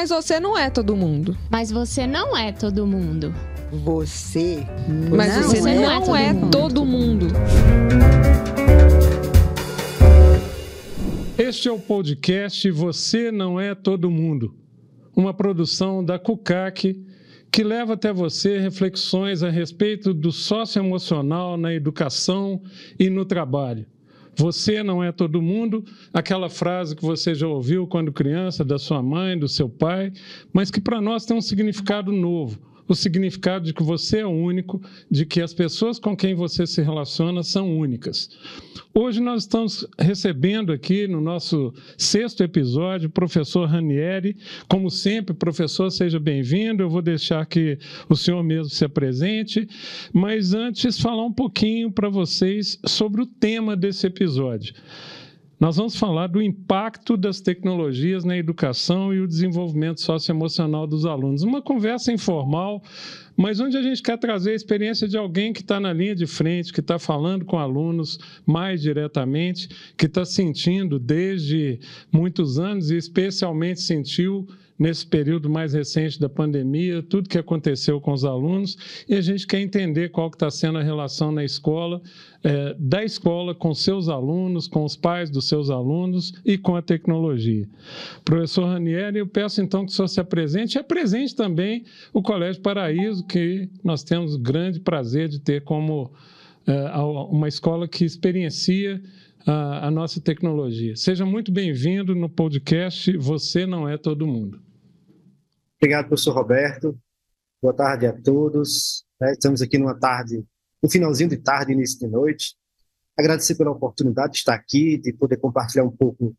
Mas você não é todo mundo. Mas você não é todo mundo. Você Mas não você é não todo é mundo. todo mundo. Este é o podcast Você Não É Todo Mundo, uma produção da CUCAC que leva até você reflexões a respeito do socioemocional na educação e no trabalho. Você não é todo mundo, aquela frase que você já ouviu quando criança, da sua mãe, do seu pai, mas que para nós tem um significado novo. O significado de que você é único, de que as pessoas com quem você se relaciona são únicas. Hoje nós estamos recebendo aqui no nosso sexto episódio o professor Ranieri. Como sempre, professor, seja bem-vindo. Eu vou deixar que o senhor mesmo se apresente, mas antes falar um pouquinho para vocês sobre o tema desse episódio. Nós vamos falar do impacto das tecnologias na educação e o desenvolvimento socioemocional dos alunos. Uma conversa informal, mas onde a gente quer trazer a experiência de alguém que está na linha de frente, que está falando com alunos mais diretamente, que está sentindo desde muitos anos e especialmente sentiu nesse período mais recente da pandemia, tudo que aconteceu com os alunos, e a gente quer entender qual que está sendo a relação na escola, eh, da escola com seus alunos, com os pais dos seus alunos e com a tecnologia. Professor Ranieri, eu peço então que o senhor se apresente e apresente também o Colégio Paraíso, que nós temos grande prazer de ter como eh, uma escola que experiencia a nossa tecnologia. Seja muito bem-vindo no podcast Você Não É Todo Mundo. Obrigado, professor Roberto. Boa tarde a todos. né? Estamos aqui numa tarde, no finalzinho de tarde, início de noite. Agradecer pela oportunidade de estar aqui, de poder compartilhar um pouco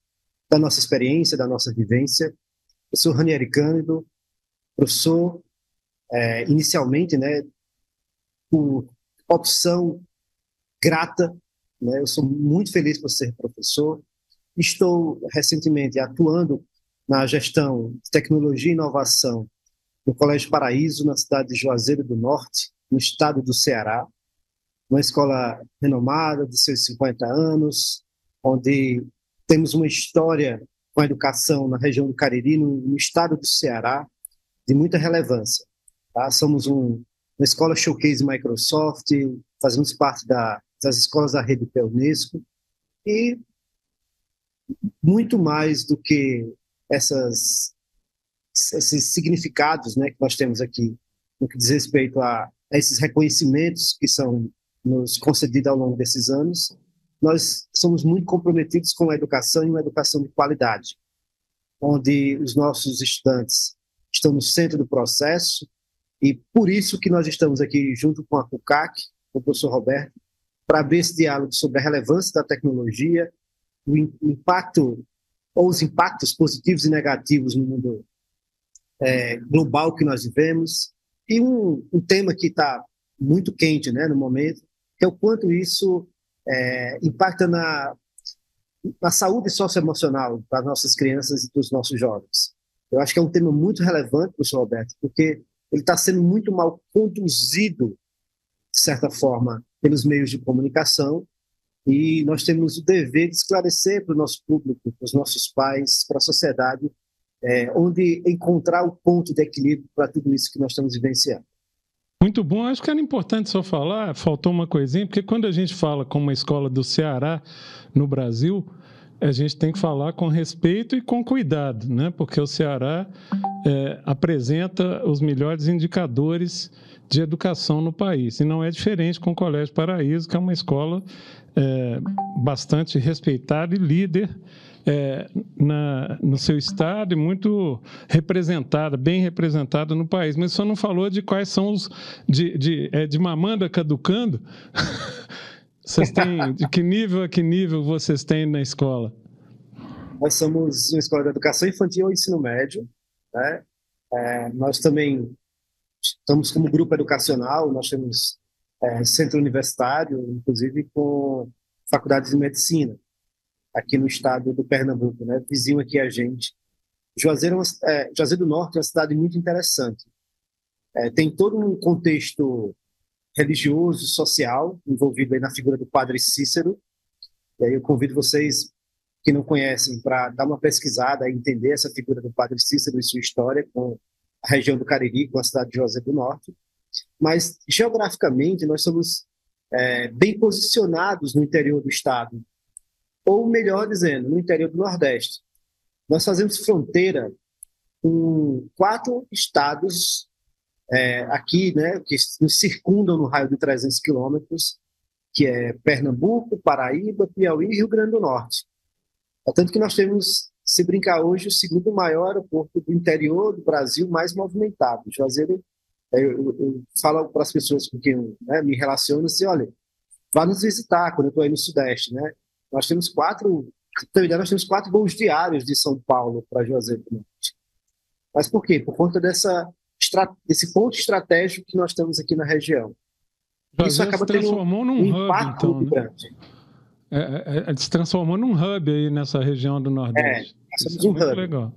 da nossa experiência, da nossa vivência. Eu sou Ranieri Cândido, professor, é, inicialmente, né, por opção grata, né, eu sou muito feliz por ser professor. Estou recentemente atuando na gestão de tecnologia e inovação no Colégio Paraíso, na cidade de Juazeiro do Norte, no estado do Ceará. Uma escola renomada, de seus 50 anos, onde temos uma história com a educação na região do Cariri, no, no estado do Ceará, de muita relevância. Tá? Somos um, uma escola showcase Microsoft, fazemos parte da, das escolas da rede Unesco, e muito mais do que essas, esses significados né, que nós temos aqui, no que diz respeito a, a esses reconhecimentos que são nos concedidos ao longo desses anos, nós somos muito comprometidos com a educação e uma educação de qualidade, onde os nossos estudantes estão no centro do processo e por isso que nós estamos aqui junto com a CUCAC, com o professor Roberto, para abrir esse diálogo sobre a relevância da tecnologia, o impacto ou os impactos positivos e negativos no mundo é, global que nós vivemos e um, um tema que está muito quente, né, no momento, que é o quanto isso é, impacta na, na saúde socioemocional das nossas crianças e dos nossos jovens. Eu acho que é um tema muito relevante, professor Roberto, porque ele está sendo muito mal conduzido, de certa forma, pelos meios de comunicação, e nós temos o dever de esclarecer para o nosso público, para os nossos pais, para a sociedade, é, onde encontrar o ponto de equilíbrio para tudo isso que nós estamos vivenciando. Muito bom. Acho que era importante só falar, faltou uma coisinha, porque quando a gente fala com uma escola do Ceará no Brasil, a gente tem que falar com respeito e com cuidado, né? porque o Ceará é, apresenta os melhores indicadores de educação no país. E não é diferente com o Colégio Paraíso, que é uma escola é, bastante respeitada e líder é, na, no seu estado e muito representada, bem representada no país. Mas só não falou de quais são os. de, de, é, de mamanda caducando. vocês têm. De que nível a que nível vocês têm na escola? Nós somos uma escola de educação infantil e ensino médio. Né? É, nós também estamos como grupo educacional, nós temos é, centro universitário, inclusive com faculdade de medicina, aqui no estado do Pernambuco, né? vizinho aqui a gente. Juazeiro, é é, Juazeiro do Norte é uma cidade muito interessante. É, tem todo um contexto religioso, social, envolvido aí na figura do padre Cícero. E aí eu convido vocês que não conhecem para dar uma pesquisada e entender essa figura do Padre Cícero e sua história com a região do Cariri, com a cidade de José do Norte. Mas, geograficamente, nós somos é, bem posicionados no interior do estado, ou melhor dizendo, no interior do Nordeste. Nós fazemos fronteira com quatro estados é, aqui, né, que nos circundam no raio de 300 quilômetros, que é Pernambuco, Paraíba, Piauí e Rio Grande do Norte. É tanto que nós temos, se brincar hoje, o segundo maior aeroporto do interior do Brasil mais movimentado. Juazeiro, é, eu, eu, eu falo para as pessoas com quem né, me relaciono assim, olha, vá nos visitar quando eu estou aí no Sudeste, né? Nós temos quatro, nós temos quatro voos diários de São Paulo para Juazeiro do Norte. Mas por quê? Por conta dessa, desse ponto estratégico que nós temos aqui na região. Isso acaba se transformou tendo um num hub, então, né? grande. É, é, é, se transformou num hub aí nessa região do Nordeste. É, somos um hub. Legal.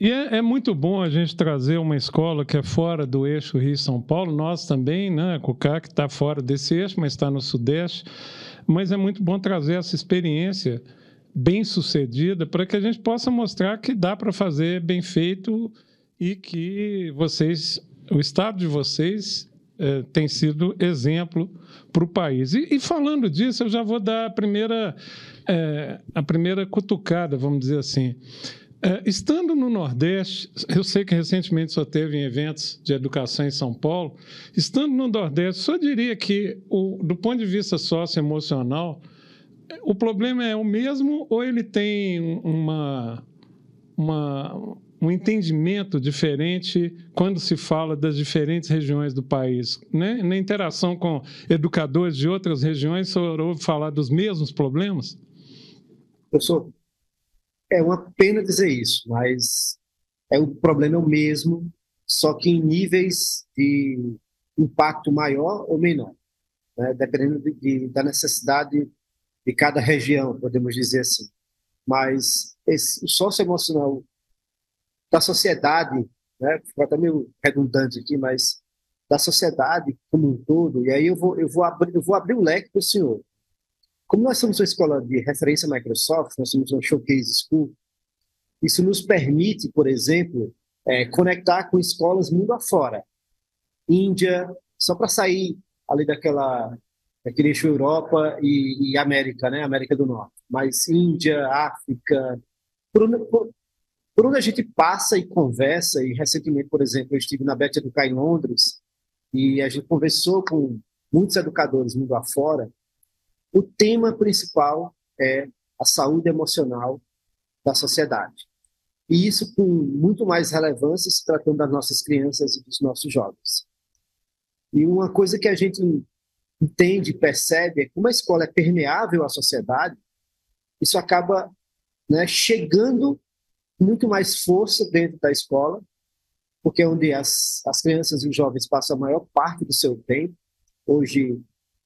E é, é, muito bom a gente trazer uma escola que é fora do eixo Rio-São Paulo. Nós também, né? A CUCAC está fora desse eixo, mas está no Sudeste. Mas é muito bom trazer essa experiência bem sucedida para que a gente possa mostrar que dá para fazer bem feito e que vocês, o estado de vocês é, tem sido exemplo para o país. E, e, falando disso, eu já vou dar a primeira, é, a primeira cutucada, vamos dizer assim. É, estando no Nordeste, eu sei que recentemente só teve em eventos de educação em São Paulo, estando no Nordeste, só diria que, o, do ponto de vista socioemocional, o problema é o mesmo ou ele tem uma, uma, um entendimento diferente quando se fala das diferentes regiões do país? Né? Na interação com educadores de outras regiões, o senhor ouve falar dos mesmos problemas? Professor, é uma pena dizer isso, mas é o problema é o mesmo, só que em níveis de impacto maior ou menor, né? dependendo de, de, da necessidade de cada região, podemos dizer assim. Mas esse, o socioemocional da sociedade, né, ficou até meio redundante aqui, mas da sociedade como um todo, e aí eu vou, eu vou, abrir, eu vou abrir o leque para o senhor. Como nós somos uma escola de referência Microsoft, nós somos uma showcase school, isso nos permite, por exemplo, é, conectar com escolas mundo afora. Índia, só para sair ali daquela daquele eixo Europa e, e, América, né? América do Norte. Mas Índia, África, por por, por onde, a gente passa e conversa, e recentemente, por exemplo, eu estive na Bet Educar em Londres, e a gente conversou com muitos educadores mundo afora, o tema principal é a saúde emocional da sociedade. E isso com muito mais relevância se tratando das nossas crianças e dos nossos jovens. E uma coisa que a gente entende, percebe, é como a escola é permeável à sociedade, isso acaba né, chegando muito mais força dentro da escola, porque é onde as, as crianças e os jovens passam a maior parte do seu tempo. Hoje,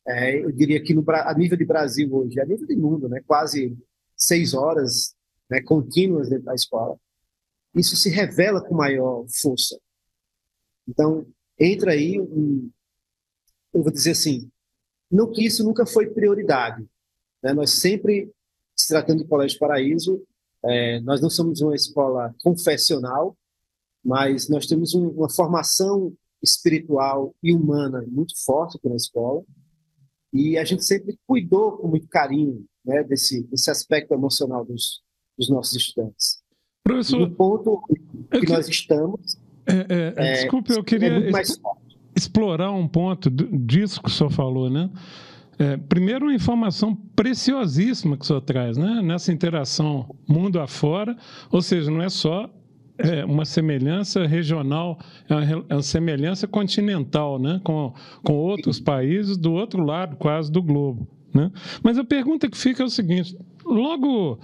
é, eu diria que no, a nível de Brasil hoje, a nível de mundo, né, quase seis horas né, contínuas dentro da escola. Isso se revela com maior força. Então, entra aí um, eu vou dizer assim, não que isso nunca foi prioridade. Né? Nós sempre, se tratando de Colégio Paraíso, é, nós não somos uma escola confessional, mas nós temos um, uma formação espiritual e humana muito forte aqui na escola, e a gente sempre cuidou com muito carinho né, desse, desse aspecto emocional dos, dos nossos estudantes. Professor, no ponto que, que nós estamos. É, é, é, desculpe, eu queria. É explorar um ponto disso que o senhor falou, né? É, primeiro, uma informação preciosíssima que o senhor traz, né? Nessa interação mundo afora, ou seja, não é só é, uma semelhança regional, é uma, é uma, semelhança continental, né? Com, com outros países do outro lado, quase do globo. Né? Mas a pergunta que fica é o seguinte: logo,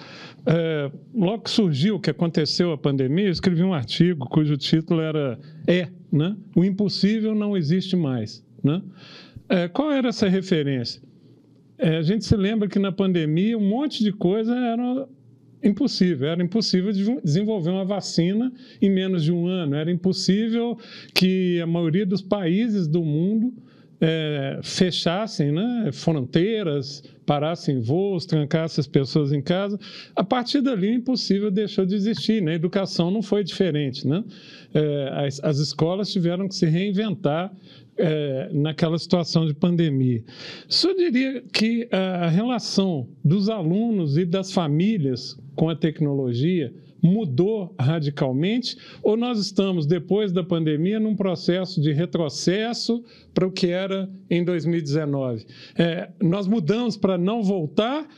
é, logo que surgiu, que aconteceu a pandemia, eu escrevi um artigo cujo título era É, né? o impossível não existe mais. Né? É, qual era essa referência? É, a gente se lembra que na pandemia um monte de coisa era impossível. Era impossível desenvolver uma vacina em menos de um ano. Era impossível que a maioria dos países do mundo é, fechassem né, fronteiras, parassem voos, trancassem as pessoas em casa, a partir dali o impossível deixou de existir. Né? A educação não foi diferente. Né? É, as, as, escolas tiveram que se reinventar é, naquela situação de pandemia. Só diria que a relação dos alunos e das famílias com a tecnologia mudou radicalmente ou nós estamos, depois da pandemia, num processo de retrocesso para o que era em 2019? É, nós mudamos para não voltar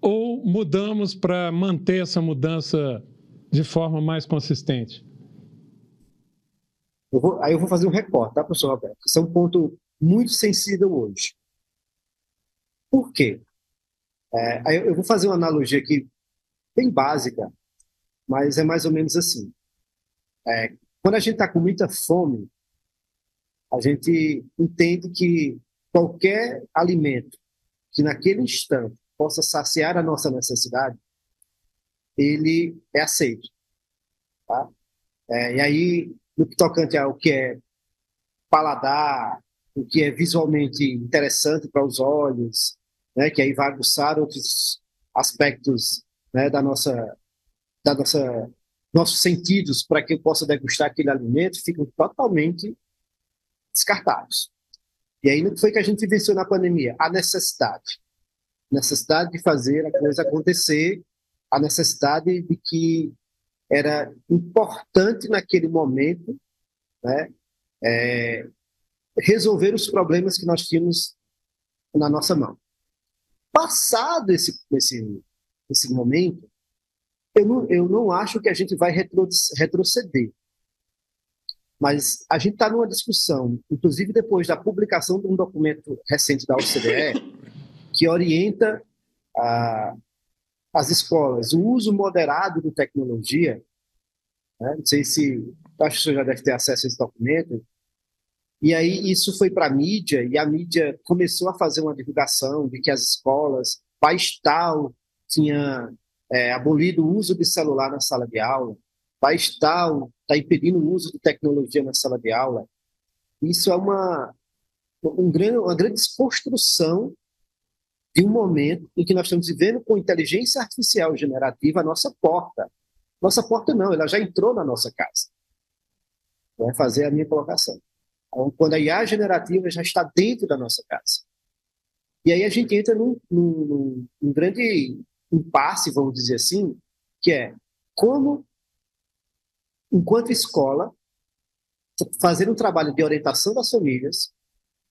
ou mudamos para manter essa mudança de forma mais consistente? Eu vou, aí eu vou fazer um recorte, tá, professor Roberto? Isso é um ponto muito sensível hoje. Por quê? É, eu vou fazer uma analogia aqui bem básica mas é mais ou menos assim. É, quando a gente está com muita fome, a gente entende que qualquer alimento que naquele instante possa saciar a nossa necessidade, ele é aceito. Tá? É, e aí, no que tocante ao que é paladar, o que é visualmente interessante para os olhos, né, que aí vai aguçar outros aspectos né, da nossa da nossa nossos sentidos para que eu possa degustar aquele alimento ficam totalmente descartados. E aí, o que foi que a gente vivenciou na pandemia? A necessidade. Necessidade de fazer a coisa acontecer, a necessidade de que era importante naquele momento né, é, resolver os problemas que nós tínhamos na nossa mão. Passado esse, esse, esse momento, eu não, eu não acho que a gente vai retroceder. Mas a gente está numa discussão, inclusive depois da publicação de um documento recente da OCDE, que orienta a, as escolas o uso moderado de tecnologia. Né? Não sei se. Acho que você já deve ter acesso a esse documento. E aí isso foi para a mídia, e a mídia começou a fazer uma divulgação de que as escolas, país tal, tinha é, abolido o uso de celular na sala de aula, país tal está impedindo o uso de tecnologia na sala de aula. Isso é uma, um grande, uma grande desconstrução de um momento em que nós estamos vivendo com inteligência artificial generativa a nossa porta. Nossa porta não, ela já entrou na nossa casa. Vai fazer a minha colocação. Então, quando a IA generativa já está dentro da nossa casa. E aí a gente entra num, num, num grande impasse, vamos dizer assim, que é como, enquanto escola, fazer um trabalho de orientação das famílias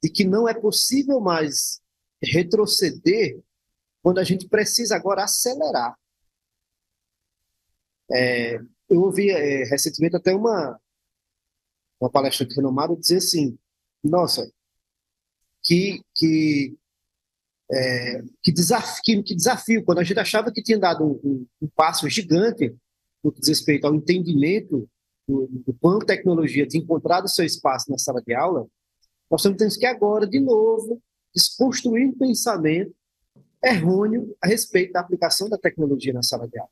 de que não é possível mais retroceder quando a gente precisa agora acelerar. É, eu ouvi é, recentemente até uma, uma palestrante renomada dizer assim, nossa, que, que é, que, desafio, que, que, desafio, quando a gente achava que tinha dado um, um, um passo gigante no que diz respeito ao entendimento do, do quanto a tecnologia tinha encontrado seu espaço na sala de aula, nós temos que agora, de novo, desconstruir um pensamento errôneo a respeito da aplicação da tecnologia na sala de aula.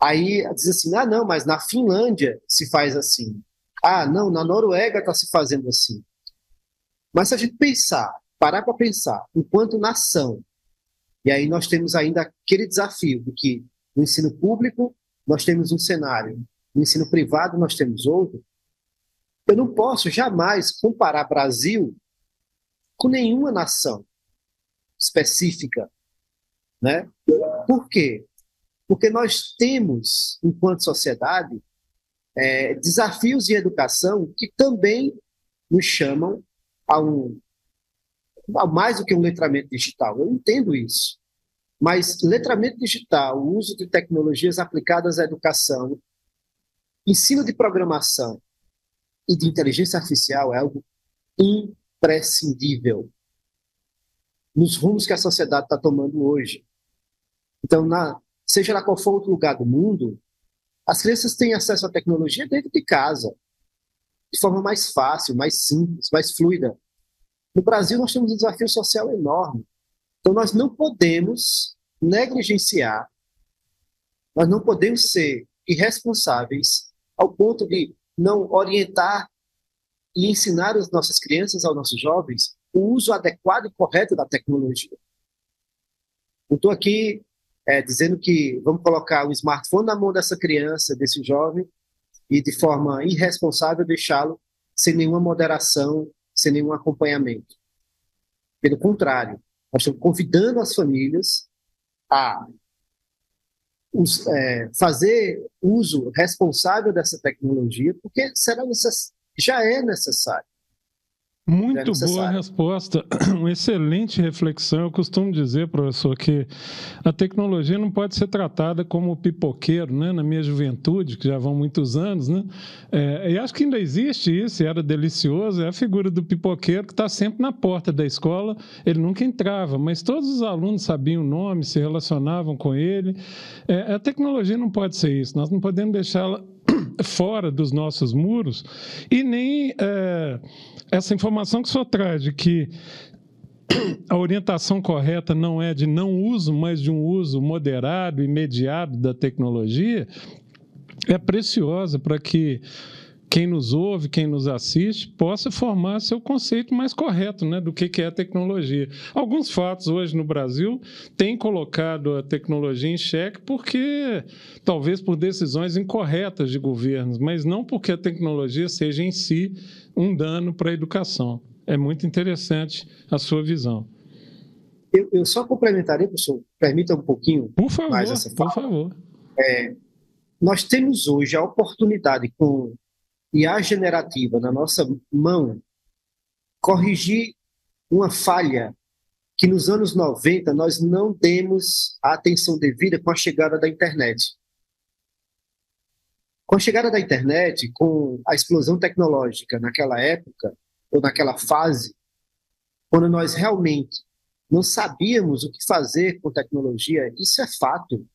Aí diz assim, ah, não, mas na Finlândia se faz assim. Ah, não, na Noruega está se fazendo assim. Mas se a gente pensar parar para pensar, enquanto nação, e aí nós temos ainda aquele desafio de que no ensino público nós temos um cenário, no ensino privado nós temos outro, eu não posso jamais comparar Brasil com nenhuma nação específica, né? Por quê? Porque nós temos, enquanto sociedade, é, desafios de educação que também nos chamam a um mais do que um letramento digital. Eu entendo isso. Mas letramento digital, o uso de tecnologias aplicadas à educação, ensino de programação e de inteligência artificial é algo imprescindível nos rumos que a sociedade está tomando hoje. Então, na, seja lá qual for outro lugar do mundo, as crianças têm acesso à tecnologia dentro de casa, de forma mais fácil, mais simples, mais fluida. No Brasil, nós temos um desafio social enorme. Então, nós não podemos negligenciar, nós não podemos ser irresponsáveis ao ponto de não orientar e ensinar as nossas crianças, aos nossos jovens, o uso adequado e correto da tecnologia. Não estou aqui é, dizendo que vamos colocar o smartphone na mão dessa criança, desse jovem, e de forma irresponsável deixá-lo sem nenhuma moderação, sem nenhum acompanhamento. Pelo contrário, nós estamos convidando as famílias a é, fazer uso responsável dessa tecnologia, porque será necess... já é necessário. Muito é boa resposta, uma excelente reflexão. Eu costumo dizer, professor, que a tecnologia não pode ser tratada como pipoqueiro, né? Na minha juventude, que já vão muitos anos, né? É, e acho que ainda existe isso, era delicioso, é a figura do pipoqueiro que está sempre na porta da escola, ele nunca entrava, mas todos os alunos sabiam o nome, se relacionavam com ele. É, a tecnologia não pode ser isso, nós não podemos deixá-la fora dos nossos muros e nem é, essa informação que senhor traz de que a orientação correta não é de não uso, mas de um uso moderado e mediado da tecnologia, é preciosa para que quem nos ouve, quem nos assiste, possa formar seu conceito mais correto né, do que, que é a tecnologia. Alguns fatos hoje no Brasil têm colocado a tecnologia em xeque porque, talvez por decisões incorretas de governos, mas não porque a tecnologia seja em si um dano para a educação. É muito interessante a sua visão. Eu, eu só complementaria, professor, permita um pouquinho por favor, mais essa fala. Por favor. É, nós temos hoje a oportunidade, com e a generativa na nossa mão corrigir uma falha que nos anos 90 nós não demos a atenção devida com a chegada da internet. Com a chegada da internet, com a explosão tecnológica naquela época, ou naquela fase, quando nós realmente não sabíamos o que fazer com tecnologia, isso é fato.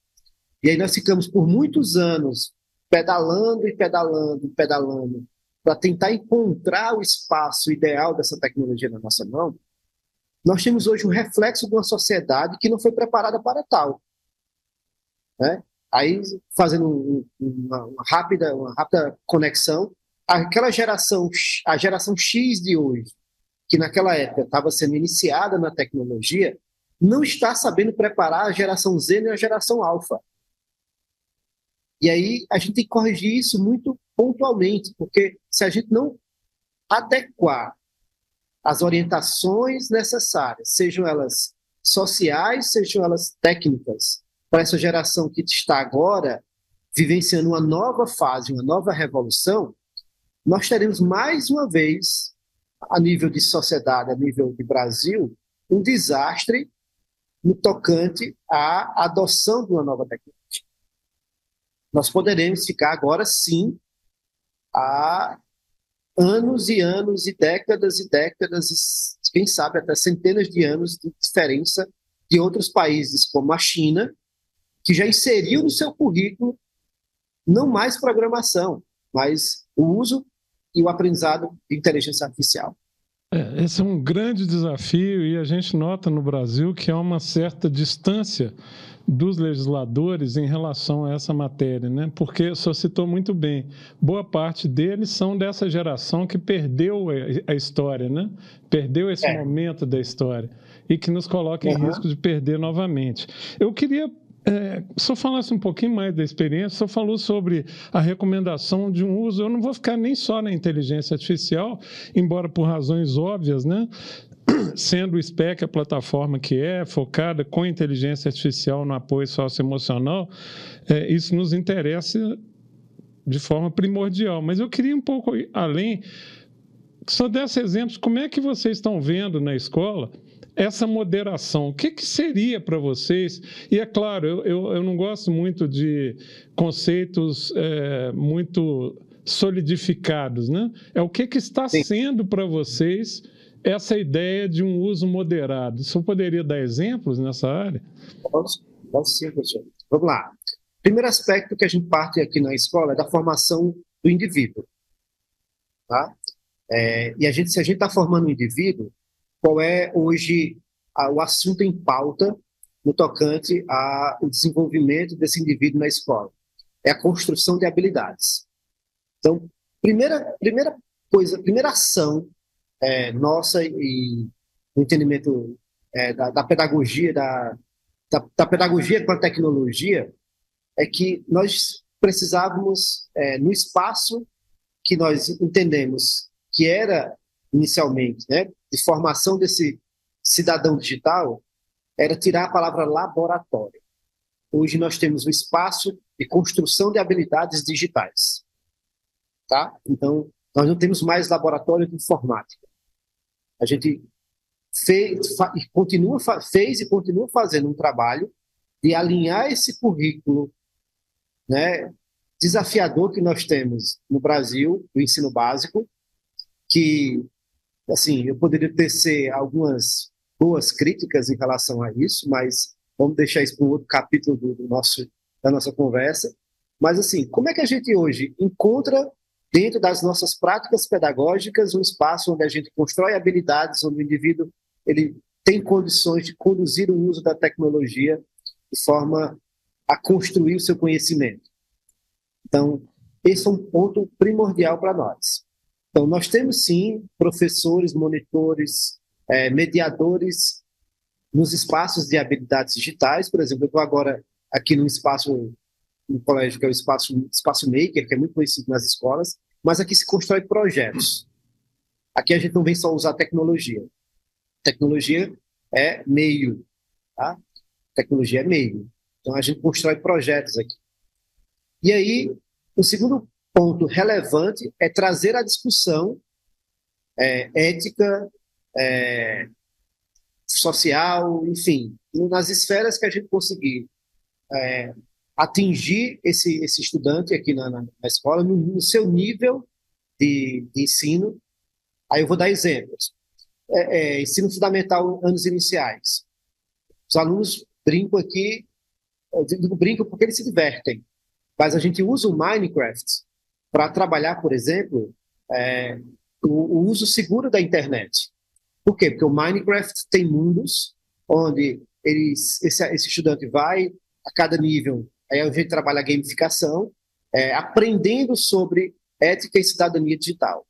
E aí nós ficamos por muitos anos pedalando e pedalando e pedalando para tentar encontrar o espaço ideal dessa tecnologia na nossa mão, nós temos hoje um reflexo de uma sociedade que não foi preparada para tal. Né? Aí, fazendo uma, uma, rápida, uma rápida conexão, aquela geração, a geração X de hoje, que naquela época estava sendo iniciada na tecnologia, não está sabendo preparar a geração Z nem a geração alfa. E aí a gente tem que corrigir isso muito pontualmente, porque se a gente não adequar as orientações necessárias, sejam elas sociais, sejam elas técnicas, para essa geração que está agora vivenciando uma nova fase, uma nova revolução, nós teremos mais uma vez, a nível de sociedade, a nível de Brasil, um desastre no tocante à adoção de uma nova tecnologia nós poderemos ficar agora sim há anos e anos e décadas e décadas, e quem sabe até centenas de anos de diferença de outros países, como a China, que já inseriu no seu currículo não mais programação, mas o uso e o aprendizado de inteligência artificial. É, esse é um grande desafio e a gente nota no Brasil que há uma certa distância dos legisladores em relação a essa matéria, né? porque só citou muito bem, boa parte deles são dessa geração que perdeu a história, né? perdeu esse é. momento da história e que nos coloca em uhum. risco de perder novamente. Eu queria é, eu falasse um pouquinho mais da experiência, só falou sobre a recomendação de um uso. Eu não vou ficar nem só na inteligência artificial, embora por razões óbvias, né? Sendo o SPEC a plataforma que é, focada com inteligência artificial no apoio socioemocional, é, isso nos interessa de forma primordial. Mas eu queria um pouco além, só desse exemplos, como é que vocês estão vendo na escola essa moderação? O que, que seria para vocês? E é claro, eu, eu, eu, não gosto muito de conceitos é, muito solidificados, né? É o que, que está Sim. sendo para vocês essa ideia de um uso moderado. Você poderia dar exemplos nessa área? Posso, posso sim, professor. Vamos lá. Primeiro aspecto que a gente parte aqui na escola é da formação do indivíduo. Tá? É, e a gente, se a gente está formando um indivíduo, qual é hoje a, o assunto em pauta no tocante ao desenvolvimento desse indivíduo na escola? É a construção de habilidades. Então, primeira, primeira coisa, primeira ação é, nossa e o entendimento é, da, da, pedagogia, da, da, da, pedagogia com a tecnologia, é que nós precisávamos, é, no espaço que nós entendemos que era inicialmente, né, de formação desse cidadão digital, era tirar a palavra laboratório. Hoje nós temos um espaço de construção de habilidades digitais. Tá? Então, nós não temos mais laboratório de informática. A gente fez, fa, continua, fez e continua fazendo um trabalho de alinhar esse currículo né, desafiador que nós temos no Brasil, do ensino básico, que, assim, eu poderia tecer algumas boas críticas em relação a isso, mas vamos deixar isso para um outro capítulo do, do nosso, da nossa conversa. Mas, assim, como é que a gente hoje encontra dentro das nossas práticas pedagógicas, um espaço onde a gente constrói habilidades, onde o indivíduo ele tem condições de conduzir o uso da tecnologia de forma a construir o seu conhecimento. Então, esse é um ponto primordial para nós. Então, nós temos sim professores, monitores, é, mediadores nos espaços de habilidades digitais. Por exemplo, eu estou agora aqui no espaço no colégio, que é o espaço, espaço Maker, que é muito conhecido nas escolas, mas aqui se constrói projetos. Aqui a gente não vem só usar tecnologia. Tecnologia é meio, tá? Tecnologia é meio. Então a gente constrói projetos aqui. E aí, o segundo ponto relevante é trazer a discussão é, ética, é, social, enfim, nas esferas que a gente conseguir é, atingir esse, esse estudante aqui na, na, na escola, no, no, seu nível de, de, ensino. Aí eu vou dar exemplos. É, é, ensino fundamental, anos iniciais. Os alunos brincam aqui, digo brincam porque eles se divertem, mas a gente usa o Minecraft para trabalhar, por exemplo, é, o, o uso seguro da internet. Por quê? Porque o Minecraft tem mundos onde eles, esse, esse estudante vai a cada nível Aí a gente trabalha a gamificação, é, aprendendo sobre ética e cidadania digital.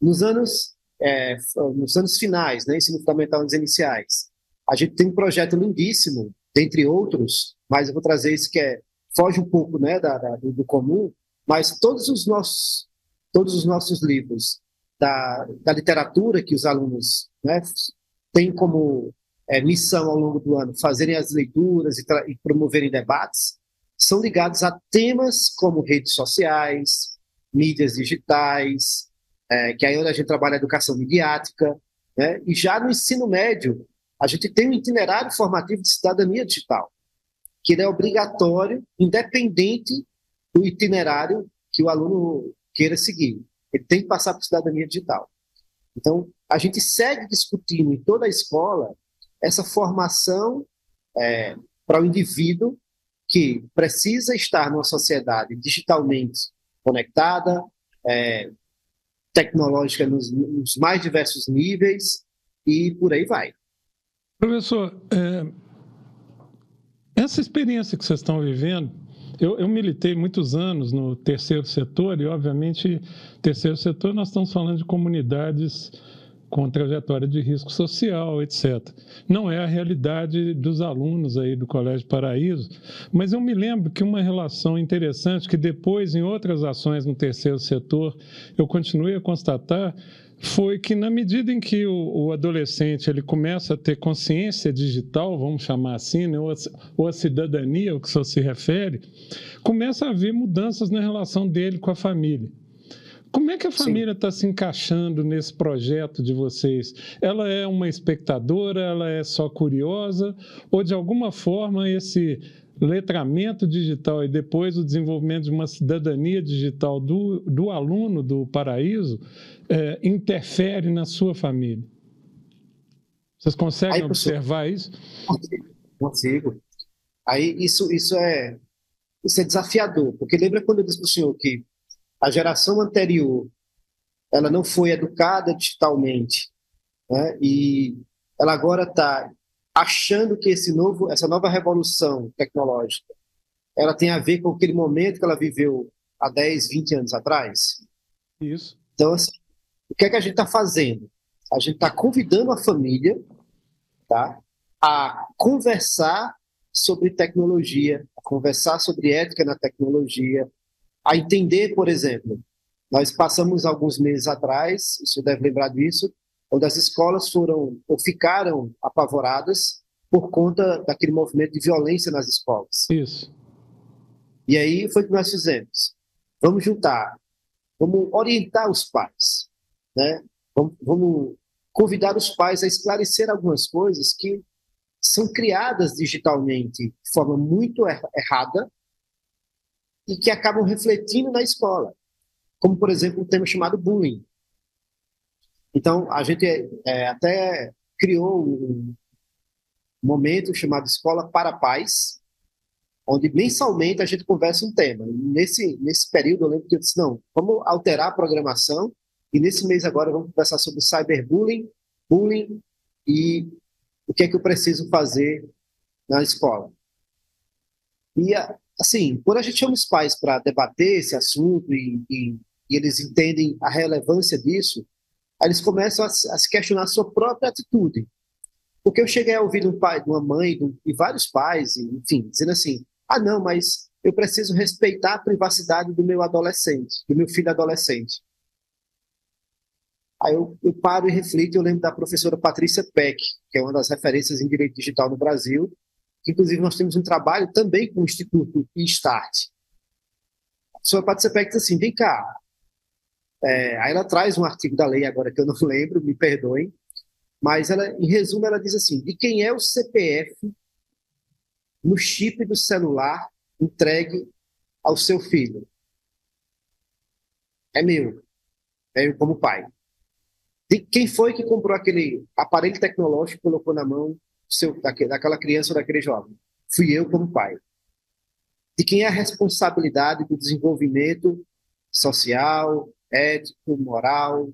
Nos anos, é, nos anos finais, né, ensino fundamental nos iniciais, a gente tem um projeto lindíssimo, dentre outros, mas eu vou trazer esse que é, foge um pouco né, da, da, do comum, mas todos os nossos, todos os nossos livros da, da literatura que os alunos né, têm como é, missão ao longo do ano fazerem as leituras e, e promoverem debates, são ligados a temas como redes sociais, mídias digitais, é, que aí é onde a gente trabalha a educação midiática, né? e já no ensino médio, a gente tem um itinerário formativo de cidadania digital, que ele é obrigatório, independente do itinerário que o aluno queira seguir. Ele tem que passar por cidadania digital. Então, a gente segue discutindo em toda a escola essa formação é, para o indivíduo que precisa estar numa sociedade digitalmente conectada, é, tecnológica nos, nos, mais diversos níveis e por aí vai. Professor, é, essa experiência que vocês estão vivendo, eu, eu, militei muitos anos no terceiro setor e, obviamente, terceiro setor nós estamos falando de comunidades com trajetória de risco social, etc. Não é a realidade dos alunos aí do Colégio Paraíso, mas eu me lembro que uma relação interessante que depois em outras ações no terceiro setor eu continuei a constatar foi que na medida em que o, o, adolescente ele começa a ter consciência digital, vamos chamar assim, né, ou, a, ou a cidadania, ao que o se refere, começa a haver mudanças na relação dele com a família. Como é que a família está se encaixando nesse projeto de vocês? Ela é uma espectadora, ela é só curiosa, ou de alguma forma esse letramento digital e depois o desenvolvimento de uma cidadania digital do, do aluno do paraíso é, interfere na sua família? Vocês conseguem Aí, observar isso? Consigo. Aí isso, isso, é, isso é desafiador, porque lembra quando eu disse para o senhor que a geração anterior ela não foi educada digitalmente né? e ela agora está achando que esse novo, essa nova revolução tecnológica ela tem a ver com aquele momento que ela viveu há 10, 20 anos atrás. Isso. Então, assim, o que é que a gente está fazendo? A gente está convidando a família tá, a conversar sobre tecnologia, a conversar sobre ética na tecnologia, a entender, por exemplo, nós passamos alguns meses atrás, você deve lembrar disso, onde as escolas foram ou ficaram apavoradas por conta daquele movimento de violência nas escolas. Isso. E aí foi o que nós fizemos. Vamos juntar, vamos orientar os pais, né? Vamos, vamos convidar os pais a esclarecer algumas coisas que são criadas digitalmente de forma muito er errada e que acabam refletindo na escola, como por exemplo um tema chamado bullying. Então a gente é, até criou um momento chamado Escola para Pais, onde mensalmente a gente conversa um tema. Nesse, nesse período eu lembro que eu disse, não, vamos alterar a programação e nesse mês agora vamos conversar sobre cyberbullying, bullying e o que é que eu preciso fazer na escola. E, assim, quando a gente chama os pais para debater esse assunto e, e, e, eles entendem a relevância disso, eles começam a, a se questionar a sua própria atitude. Porque eu cheguei a ouvir um pai, uma mãe, de, e vários pais, enfim, dizendo assim: ah, não, mas eu preciso respeitar a privacidade do meu adolescente, do meu filho adolescente. Aí eu, eu paro e reflito eu lembro da professora Patrícia Peck, que é uma das referências em direito digital no Brasil, inclusive nós temos um trabalho também com o Instituto e-Start. A professora Patrícia Peck diz assim, vem cá, é, aí ela traz um artigo da lei agora que eu não lembro, me perdoem, mas ela, em resumo, ela diz assim: de quem é o CPF no chip do celular entregue ao seu filho? É meu. É eu como pai. De quem foi que comprou aquele aparelho tecnológico e colocou na mão seu, daquela criança ou daquele jovem? Fui eu como pai. De quem é a responsabilidade do desenvolvimento social, ético, moral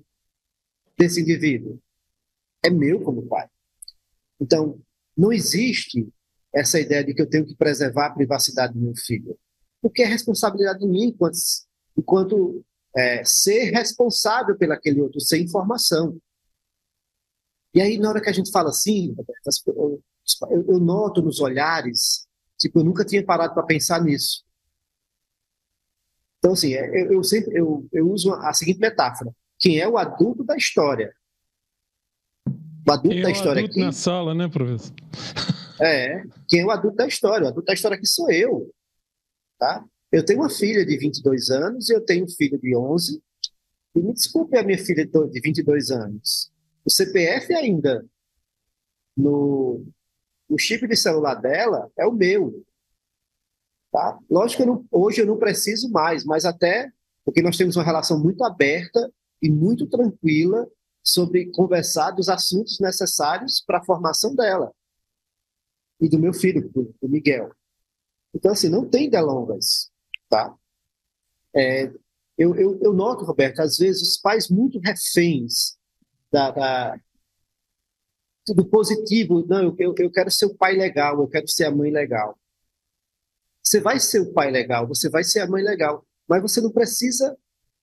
desse indivíduo? é meu como pai. Então, não existe essa ideia de que eu tenho que preservar a privacidade do meu filho, porque é responsabilidade de mim enquanto, enquanto é, ser responsável pelaquele outro, sem informação. E aí, na hora que a gente fala assim, eu, eu noto nos olhares, tipo, eu nunca tinha parado para pensar nisso. Então, assim, é, eu, eu sempre eu, eu uso a seguinte metáfora: quem é o adulto da história o adulto da história adulto aqui. na sala, né, professor? É, quem é o adulto da história? O adulto da história aqui sou eu. Tá? Eu tenho uma filha de 22 anos e eu tenho um filho de 11. E me desculpe a minha filha de 22 anos. O CPF ainda no, no chip de celular dela é o meu. Tá? Lógico que eu não, hoje eu não preciso mais, mas até porque nós temos uma relação muito aberta e muito tranquila sobre conversar dos assuntos necessários para a formação dela e do meu filho, do Miguel. Então, assim, não tem delongas, tá? É, eu, eu, eu, noto, Roberto, às vezes os pais muito reféns da, da do positivo, não, eu, eu quero ser o pai legal, eu quero ser a mãe legal. Você vai ser o pai legal, você vai ser a mãe legal, mas você não precisa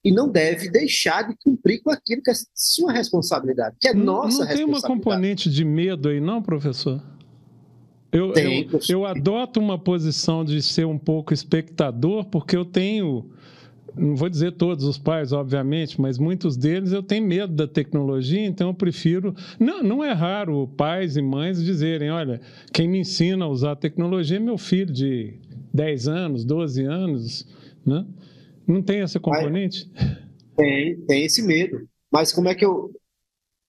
e não deve deixar de cumprir com aquilo que é sua responsabilidade, que é não, nossa não responsabilidade. Não tem uma componente de medo aí, não, professor? Eu, tem, eu, eu adoto uma posição de ser um pouco espectador, porque eu tenho, não vou dizer todos os pais, obviamente, mas muitos deles eu tenho medo da tecnologia, então eu prefiro. Não, não é raro pais e mães dizerem: olha, quem me ensina a usar a tecnologia é meu filho de 10 anos, 12 anos, né? Não tem essa componente? Tem, tem esse medo. Mas como é que eu.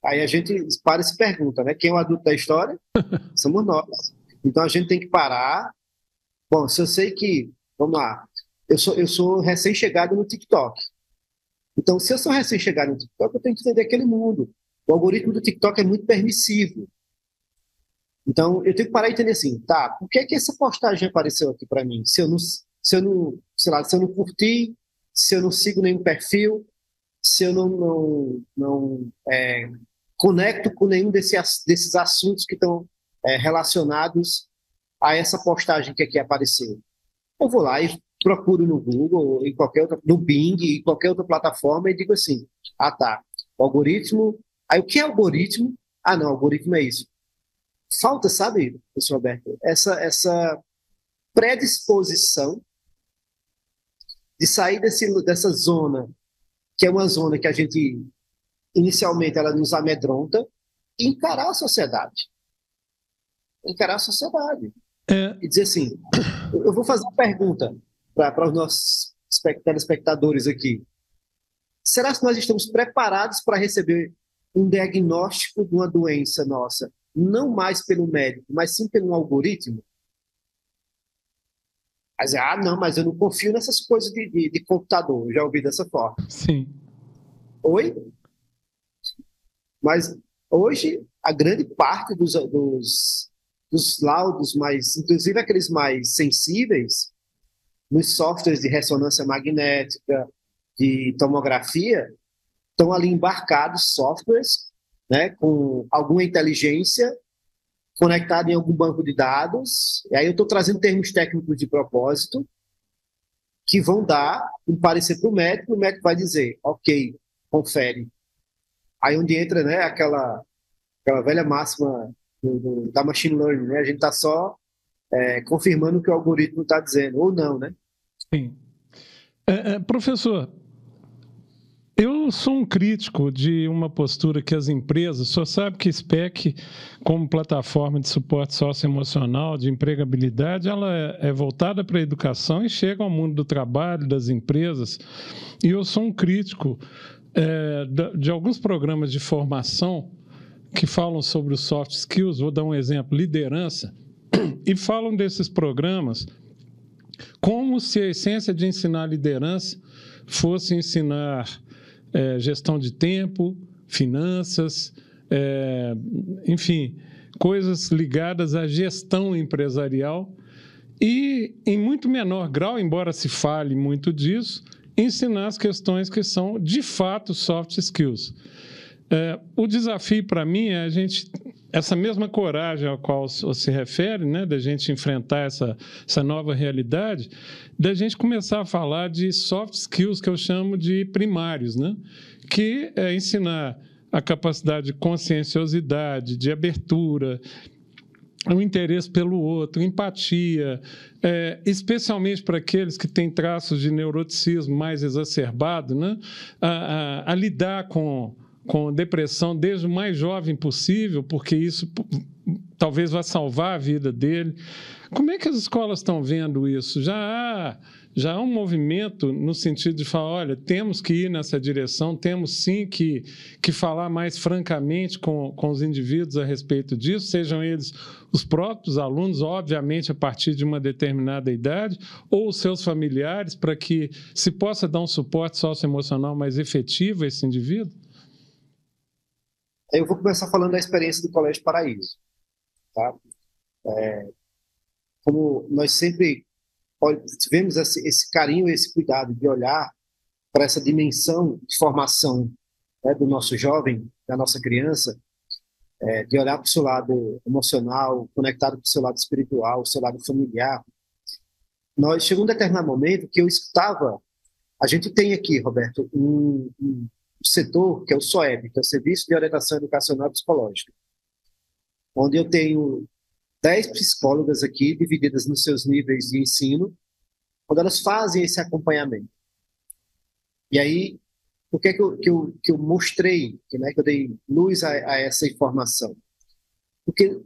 Aí a gente para e se pergunta, né? Quem é o adulto da história? Somos nós. Então a gente tem que parar. Bom, se eu sei que. Vamos lá. Eu sou, eu sou recém-chegado no TikTok. Então, se eu sou recém-chegado no TikTok, eu tenho que entender aquele mundo. O algoritmo do TikTok é muito permissivo. Então, eu tenho que parar e entender assim, tá, por que, é que essa postagem apareceu aqui para mim? Se eu não, se eu não, sei lá, se eu não curti, se eu não sigo nenhum perfil, se eu não, não, não é, conecto com nenhum desse, desses assuntos que estão é, relacionados a essa postagem que aqui apareceu. Eu vou lá e procuro no Google, em qualquer outra, no Bing, em qualquer outra plataforma e digo assim: ah tá, O algoritmo. Aí o que é algoritmo? Ah, não, algoritmo é isso. Falta, sabe, professor Alberto, essa, essa predisposição de sair desse, dessa zona, que é uma zona que a gente, inicialmente, ela nos amedronta, e encarar a sociedade. Encarar a sociedade. É. E dizer assim, eu vou fazer uma pergunta para os nossos telespectadores aqui. Será que nós estamos preparados para receber um diagnóstico de uma doença nossa, não mais pelo médico, mas sim pelo algoritmo? Mas, ah, não, mas eu não confio nessas coisas de, de, de computador. já ouvi dessa forma. Sim. Oi? Mas hoje, a grande parte dos, dos, dos laudos mais, inclusive aqueles mais sensíveis, nos softwares de ressonância magnética, de tomografia, estão ali embarcados softwares né, com alguma inteligência conectado em algum banco de dados. E aí eu estou trazendo termos técnicos de propósito que vão dar um parecer para o médico, o médico vai dizer, ok, confere. Aí onde entra né, aquela, aquela velha máxima do, do, da machine learning, né? A gente está só é, confirmando o que o algoritmo está dizendo, ou não, né? Sim. É, é, professor, eu sou um crítico de uma postura que as empresas, só sabe que SPEC, como plataforma de suporte socioemocional, de empregabilidade, ela é, é voltada para a educação e chega ao mundo do trabalho, das empresas. E eu sou um crítico é, de, de alguns programas de formação que falam sobre os soft skills, vou dar um exemplo, liderança, e falam desses programas como se a essência de ensinar liderança fosse ensinar é, gestão de tempo, finanças, é, enfim, coisas ligadas à gestão empresarial e, em muito menor grau, embora se fale muito disso, ensinar as questões que são de fato soft skills. É, o desafio para mim é a gente essa mesma coragem a qual se refere, né, da gente enfrentar essa, essa nova realidade, da gente começar a falar de soft skills que eu chamo de primários, né, que é ensinar a capacidade de conscienciosidade, de abertura, o interesse pelo outro, empatia, é, especialmente para aqueles que têm traços de neuroticismo mais exacerbado, né, a, a, a lidar com com depressão desde o mais jovem possível, porque isso talvez vá salvar a vida dele. Como é que as escolas estão vendo isso? Já há, já há um movimento no sentido de falar: olha, temos que ir nessa direção, temos sim que, que falar mais francamente com, com os indivíduos a respeito disso, sejam eles os próprios alunos, obviamente a partir de uma determinada idade, ou os seus familiares, para que se possa dar um suporte socioemocional mais efetivo a esse indivíduo? Eu vou começar falando da experiência do Colégio Paraíso. Tá? É, como nós sempre tivemos esse, esse carinho, esse cuidado de olhar para essa dimensão de formação né, do nosso jovem, da nossa criança, é, de olhar para o seu lado emocional, conectado com o seu lado espiritual, o seu lado familiar. Nós chegou um determinado momento que eu escutava. A gente tem aqui, Roberto, um, um setor, que é o SOEB, que é o Serviço de Orientação Educacional Psicológica, onde eu tenho 10 psicólogas aqui, divididas nos seus níveis de ensino, onde elas fazem esse acompanhamento. E aí, por que, é que, eu, que, eu, que eu mostrei, que, né, que eu dei luz a, a essa informação? Porque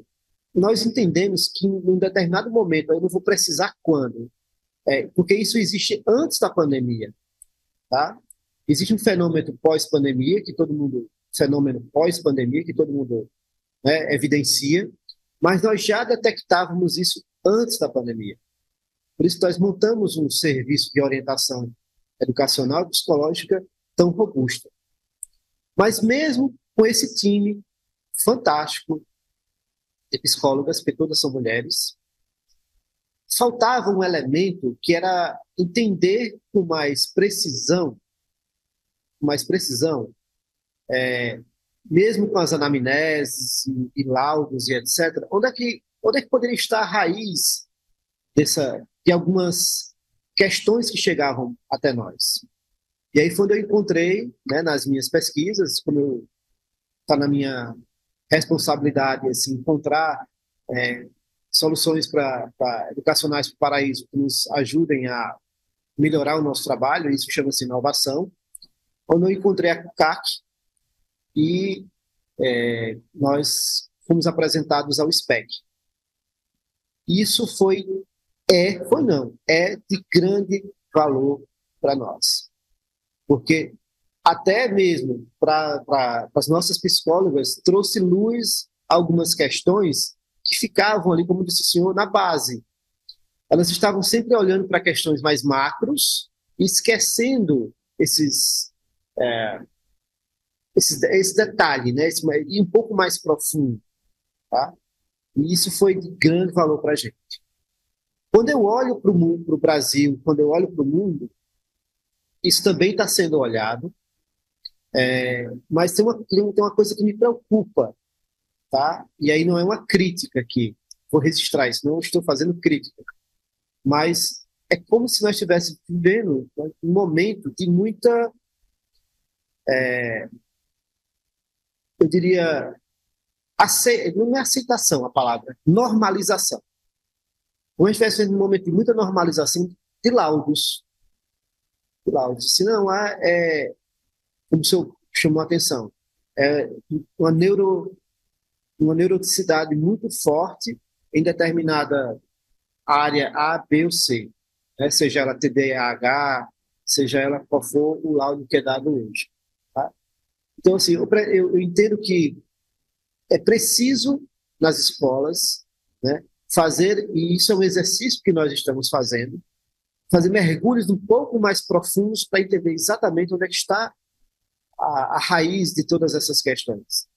nós entendemos que em um determinado momento, eu não vou precisar quando, é, porque isso existe antes da pandemia, tá? Existe um fenômeno pós-pandemia, que todo mundo, fenômeno pós-pandemia, que todo mundo né, evidencia, mas nós já detectávamos isso antes da pandemia. Por isso, nós montamos um serviço de orientação educacional e psicológica tão robusto. Mas mesmo com esse time fantástico de psicólogas, porque todas são mulheres, faltava um elemento que era entender com mais precisão mais precisão, é, mesmo com as anamneses e, e, laudos e etc., onde é, que, onde é que poderia estar a raiz dessa, de algumas questões que chegavam até nós? E aí foi onde eu encontrei, né, nas minhas pesquisas, como está na minha responsabilidade, assim, encontrar é, soluções para educacionais para o paraíso que nos ajudem a melhorar o nosso trabalho, isso chama-se inovação, onde eu encontrei a CAC e é, nós fomos apresentados ao SPEC. Isso foi, é, foi não, é de grande valor para nós. Porque até mesmo para pra, as nossas psicólogas trouxe luz algumas questões que ficavam ali, como disse o senhor, na base. Elas estavam sempre olhando para questões mais macros esquecendo esses, é, esse, esse detalhe, né? Esse, e um pouco mais profundo. Tá? E isso foi de grande valor para a gente. Quando eu olho para o Brasil, quando eu olho para o mundo, isso também está sendo olhado, é, mas tem uma, tem uma coisa que me preocupa, tá? E aí não é uma crítica aqui, vou registrar isso, não estou fazendo crítica, mas é como se nós estivéssemos vivendo um momento de muita, é, eu diria, ace, não é aceitação a palavra, normalização. Como a gente estivesse vivendo um momento de muita normalização de laudos, de laudos. Se não há, é, como o senhor chamou a atenção, é uma neuro uma neuroticidade muito forte em determinada área A, B ou C, né? seja ela TDAH, seja ela qual for o laudo que é dado hoje. Então, assim, eu, eu, eu entendo que é preciso nas escolas né, fazer, e isso é um exercício que nós estamos fazendo, fazer mergulhos um pouco mais profundos para entender exatamente onde é que está a, a raiz de todas essas questões.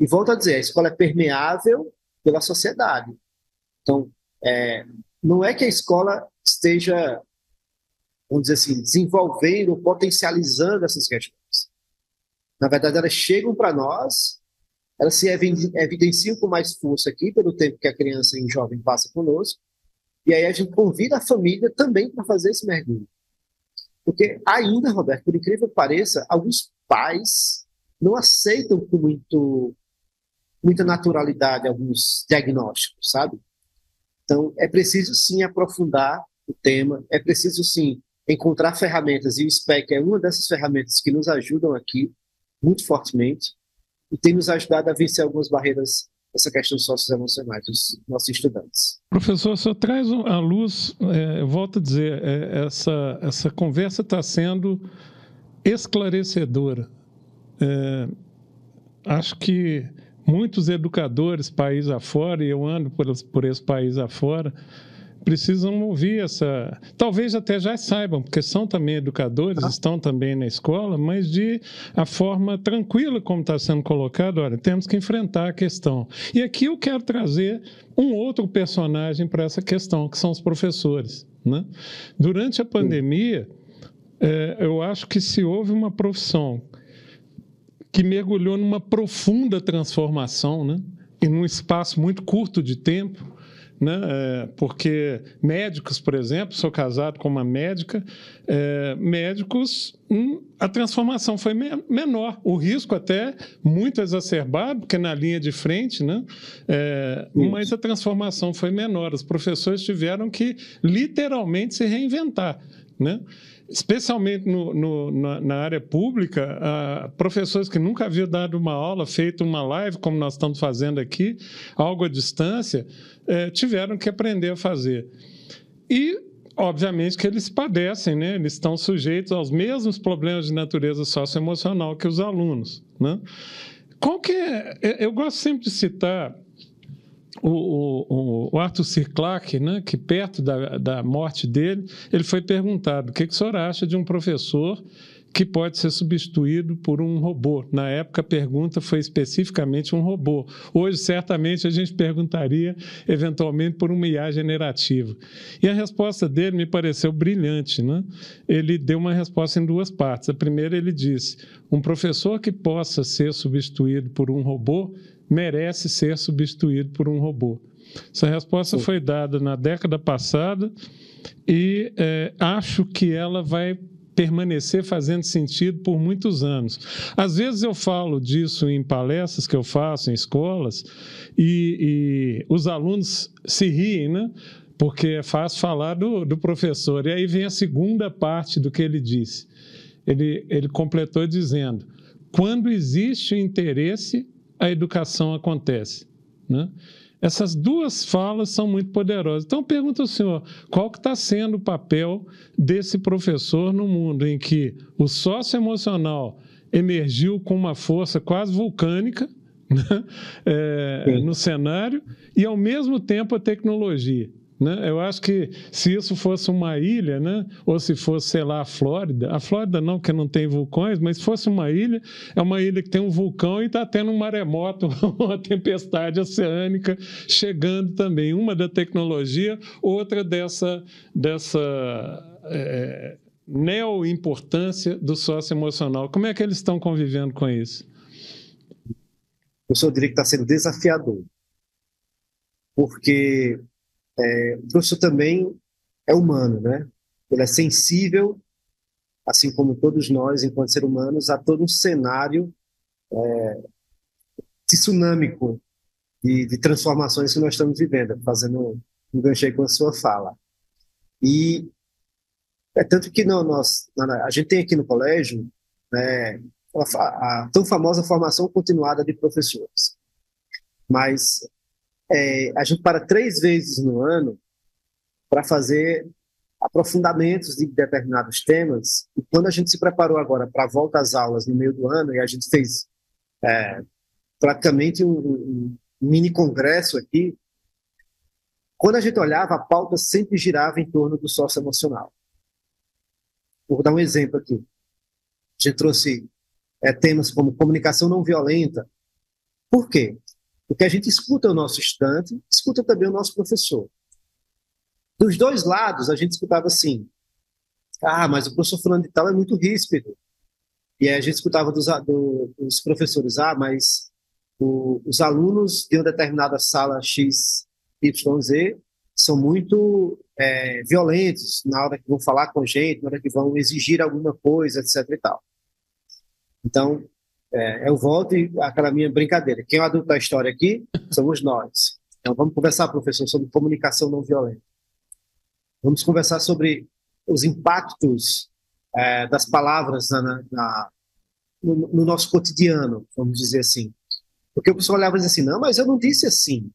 E volto a dizer, a escola é permeável pela sociedade. Então, é, não é que a escola esteja, vamos dizer assim, desenvolvendo, potencializando essas questões. Na verdade, elas chegam para nós, elas se evidenciam com mais força aqui, pelo tempo que a criança e jovem passa conosco, e aí a gente convida a família também para fazer esse mergulho. Porque ainda, Roberto, por incrível que pareça, alguns pais não aceitam com muito muita naturalidade alguns diagnósticos, sabe? Então, é preciso sim aprofundar o tema, é preciso sim encontrar ferramentas, e o SPEC é uma dessas ferramentas que nos ajudam aqui, muito fortemente, e tem nos ajudado a vencer algumas barreiras essa questão socioemocionais dos nossos estudantes. Professor, só traz à luz, é, volto a dizer, é, essa, essa conversa está sendo esclarecedora. É, acho que muitos educadores, país afora, e eu ando por, por esse país afora, precisam ouvir essa. Talvez até já saibam, porque são também educadores, ah. estão também na escola, mas de a forma tranquila como está sendo colocado. Olha, temos que enfrentar a questão. E aqui eu quero trazer um outro personagem para essa questão, que são os professores. Né? Durante a pandemia, é, eu acho que se houve uma profissão que mergulhou numa profunda transformação, né? em um espaço muito curto de tempo, né? É, porque médicos, por exemplo, sou casado com uma médica, é, médicos, hum, a transformação foi me menor, o risco até muito exacerbado, porque na linha de frente, né? É, mas a transformação foi menor. Os professores tiveram que literalmente se reinventar, né? Especialmente no, no, na, na, área pública, uh, professores que nunca haviam dado uma aula, feito uma live, como nós estamos fazendo aqui, algo à distância, uh, tiveram que aprender a fazer. E, obviamente, que eles padecem, né? eles estão sujeitos aos mesmos problemas de natureza socioemocional que os alunos. Né? Qual que é, eu gosto sempre de citar o, o, o Arthur C. Clarke, né, que perto da, da morte dele, ele foi perguntado o que, que o senhor acha de um professor que pode ser substituído por um robô. Na época, a pergunta foi especificamente um robô. Hoje, certamente, a gente perguntaria, eventualmente, por uma IA generativa. E a resposta dele me pareceu brilhante. Né? Ele deu uma resposta em duas partes. A primeira, ele disse: um professor que possa ser substituído por um robô merece ser substituído por um robô. Essa resposta foi dada na década passada e é, acho que ela vai permanecer fazendo sentido por muitos anos. Às vezes eu falo disso em palestras que eu faço em escolas e, e os alunos se riem, né? Porque é fácil falar do, do professor. E aí vem a segunda parte do que ele disse. Ele, ele completou dizendo: quando existe interesse, a educação acontece. Né? Essas duas falas são muito poderosas. Então, pergunta ao senhor, qual que está sendo o papel desse professor no mundo em que o socioemocional emergiu com uma força quase vulcânica né? é, no cenário e, ao mesmo tempo, a tecnologia? Né? Eu acho que se isso fosse uma ilha, né? ou se fosse, sei lá, a Flórida, a Flórida não, porque não tem vulcões, mas se fosse uma ilha, é uma ilha que tem um vulcão e está tendo um maremoto, uma tempestade oceânica chegando também. Uma da tecnologia, outra dessa, dessa é, neo-importância do sócio-emocional. Como é que eles estão convivendo com isso? Eu só diria que está sendo desafiador, porque é, o professor também é humano, né? Ele é sensível, assim como todos nós, enquanto seres humanos, a todo um cenário é, tsunâmico de, de, transformações que nós estamos vivendo, fazendo um gancho com a sua fala. E é tanto que no, nós, a gente tem aqui no colégio né, a, a tão famosa formação continuada de professores. Mas é, a gente para três vezes no ano para fazer aprofundamentos de determinados temas. E quando a gente se preparou agora para a volta às aulas no meio do ano, e a gente fez é, praticamente um, um, mini congresso aqui, quando a gente olhava, a pauta sempre girava em torno do socioemocional. Vou dar um exemplo aqui. A gente trouxe é, temas como comunicação não violenta. Por quê? Porque a gente escuta o nosso estudante, escuta também o nosso professor. Dos dois lados, a gente escutava assim: ah, mas o professor fulano de tal é muito ríspido. E a gente escutava dos, do, dos professores: ah, mas o, os alunos de uma determinada sala X, Y, Z são muito é, violentos na hora que vão falar com a gente, na hora que vão exigir alguma coisa, etc. e tal. Então, é, eu volto aquela minha brincadeira. Quem é o adulto da história aqui somos nós. Então vamos conversar, professor, sobre comunicação não violenta. Vamos conversar sobre os impactos é, das palavras na, na, no, no, nosso cotidiano, vamos dizer assim. Porque o pessoal olhava e dizia assim, não, mas eu não disse assim.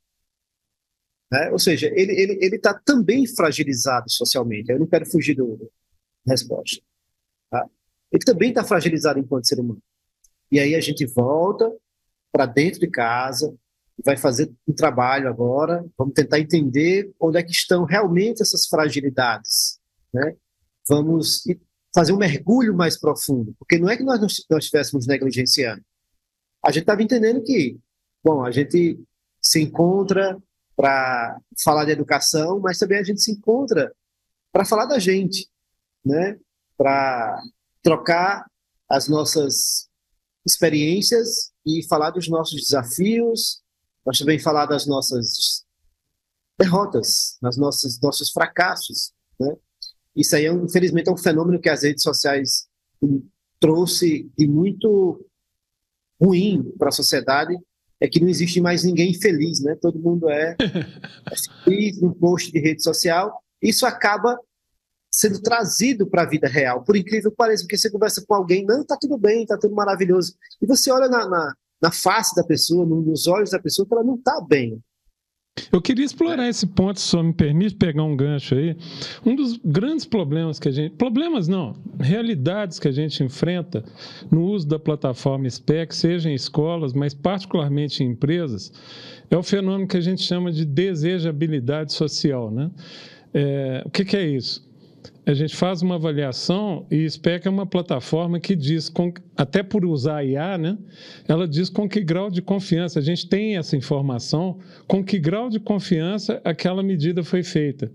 Né? Ou seja, ele está tá também fragilizado socialmente. Eu não quero fugir da resposta. Tá? Ele também está fragilizado enquanto ser humano. E aí a gente volta para dentro de casa, vai fazer um trabalho agora, vamos tentar entender onde é que estão realmente essas fragilidades, né? Vamos fazer um mergulho mais profundo, porque não é que nós não estivéssemos negligenciando. A gente estava entendendo que, bom, a gente se encontra para falar de educação, mas também a gente se encontra para falar da gente, né? Para trocar as nossas experiências e falar dos nossos desafios, mas também falar das nossas derrotas, das nossas nossos fracassos, né? Isso aí, é, infelizmente, é um fenômeno que as redes sociais trouxe de muito ruim para a sociedade, é que não existe mais ninguém feliz, né? Todo mundo é, é feliz no post de rede social. Isso acaba sendo trazido para a vida real. Por incrível que pareça, porque você conversa com alguém, não, tá tudo bem, tá tudo maravilhoso. E você olha na, na, na face da pessoa, nos olhos da pessoa, que ela não tá bem. Eu queria explorar esse ponto, se só me permite pegar um gancho aí. Um dos grandes problemas que a gente. Problemas não, realidades que a gente enfrenta no uso da plataforma SPEC, seja em escolas, mas particularmente em empresas, é o fenômeno que a gente chama de desejabilidade social. Né? É, o que, que é isso? A gente faz uma avaliação e SPEC é uma plataforma que diz, com, até por usar a IA, né, ela diz com que grau de confiança, a gente tem essa informação, com que grau de confiança aquela medida foi feita.